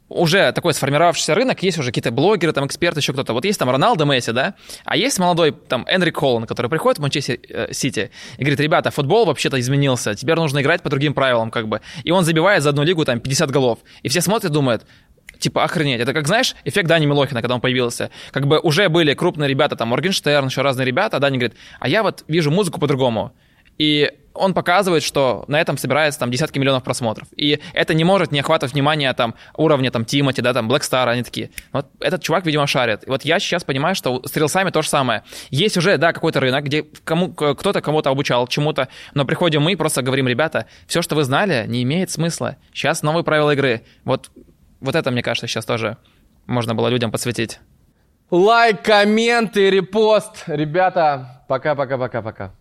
уже такой сформировавшийся рынок, есть уже какие-то блогеры, там, эксперты, еще кто-то. Вот есть там Роналдо Месси, да, а есть молодой там Энрик Холланд, который приходит в Манчестер э, Сити и говорит, ребята, футбол вообще-то изменился, теперь нужно играть по другим правилам, как бы. И он забивает за одну лигу там 50 голов. И все смотрят и думают, типа, охренеть. Это как, знаешь, эффект Дани Милохина, когда он появился. Как бы уже были крупные ребята, там, Моргенштерн, еще разные ребята, а Дани говорит, а я вот вижу музыку по-другому. И он показывает, что на этом собирается там десятки миллионов просмотров. И это не может не охватывать внимание там уровня там Тимати, да, там Blackstar, они такие. Вот этот чувак, видимо, шарит. И вот я сейчас понимаю, что с рилсами то же самое. Есть уже, да, какой-то рынок, где кому, кто-то кому-то обучал чему-то, но приходим мы и просто говорим, ребята, все, что вы знали, не имеет смысла. Сейчас новые правила игры. Вот, вот это, мне кажется, сейчас тоже можно было людям подсветить. Лайк, комменты, репост. Ребята, пока-пока-пока-пока.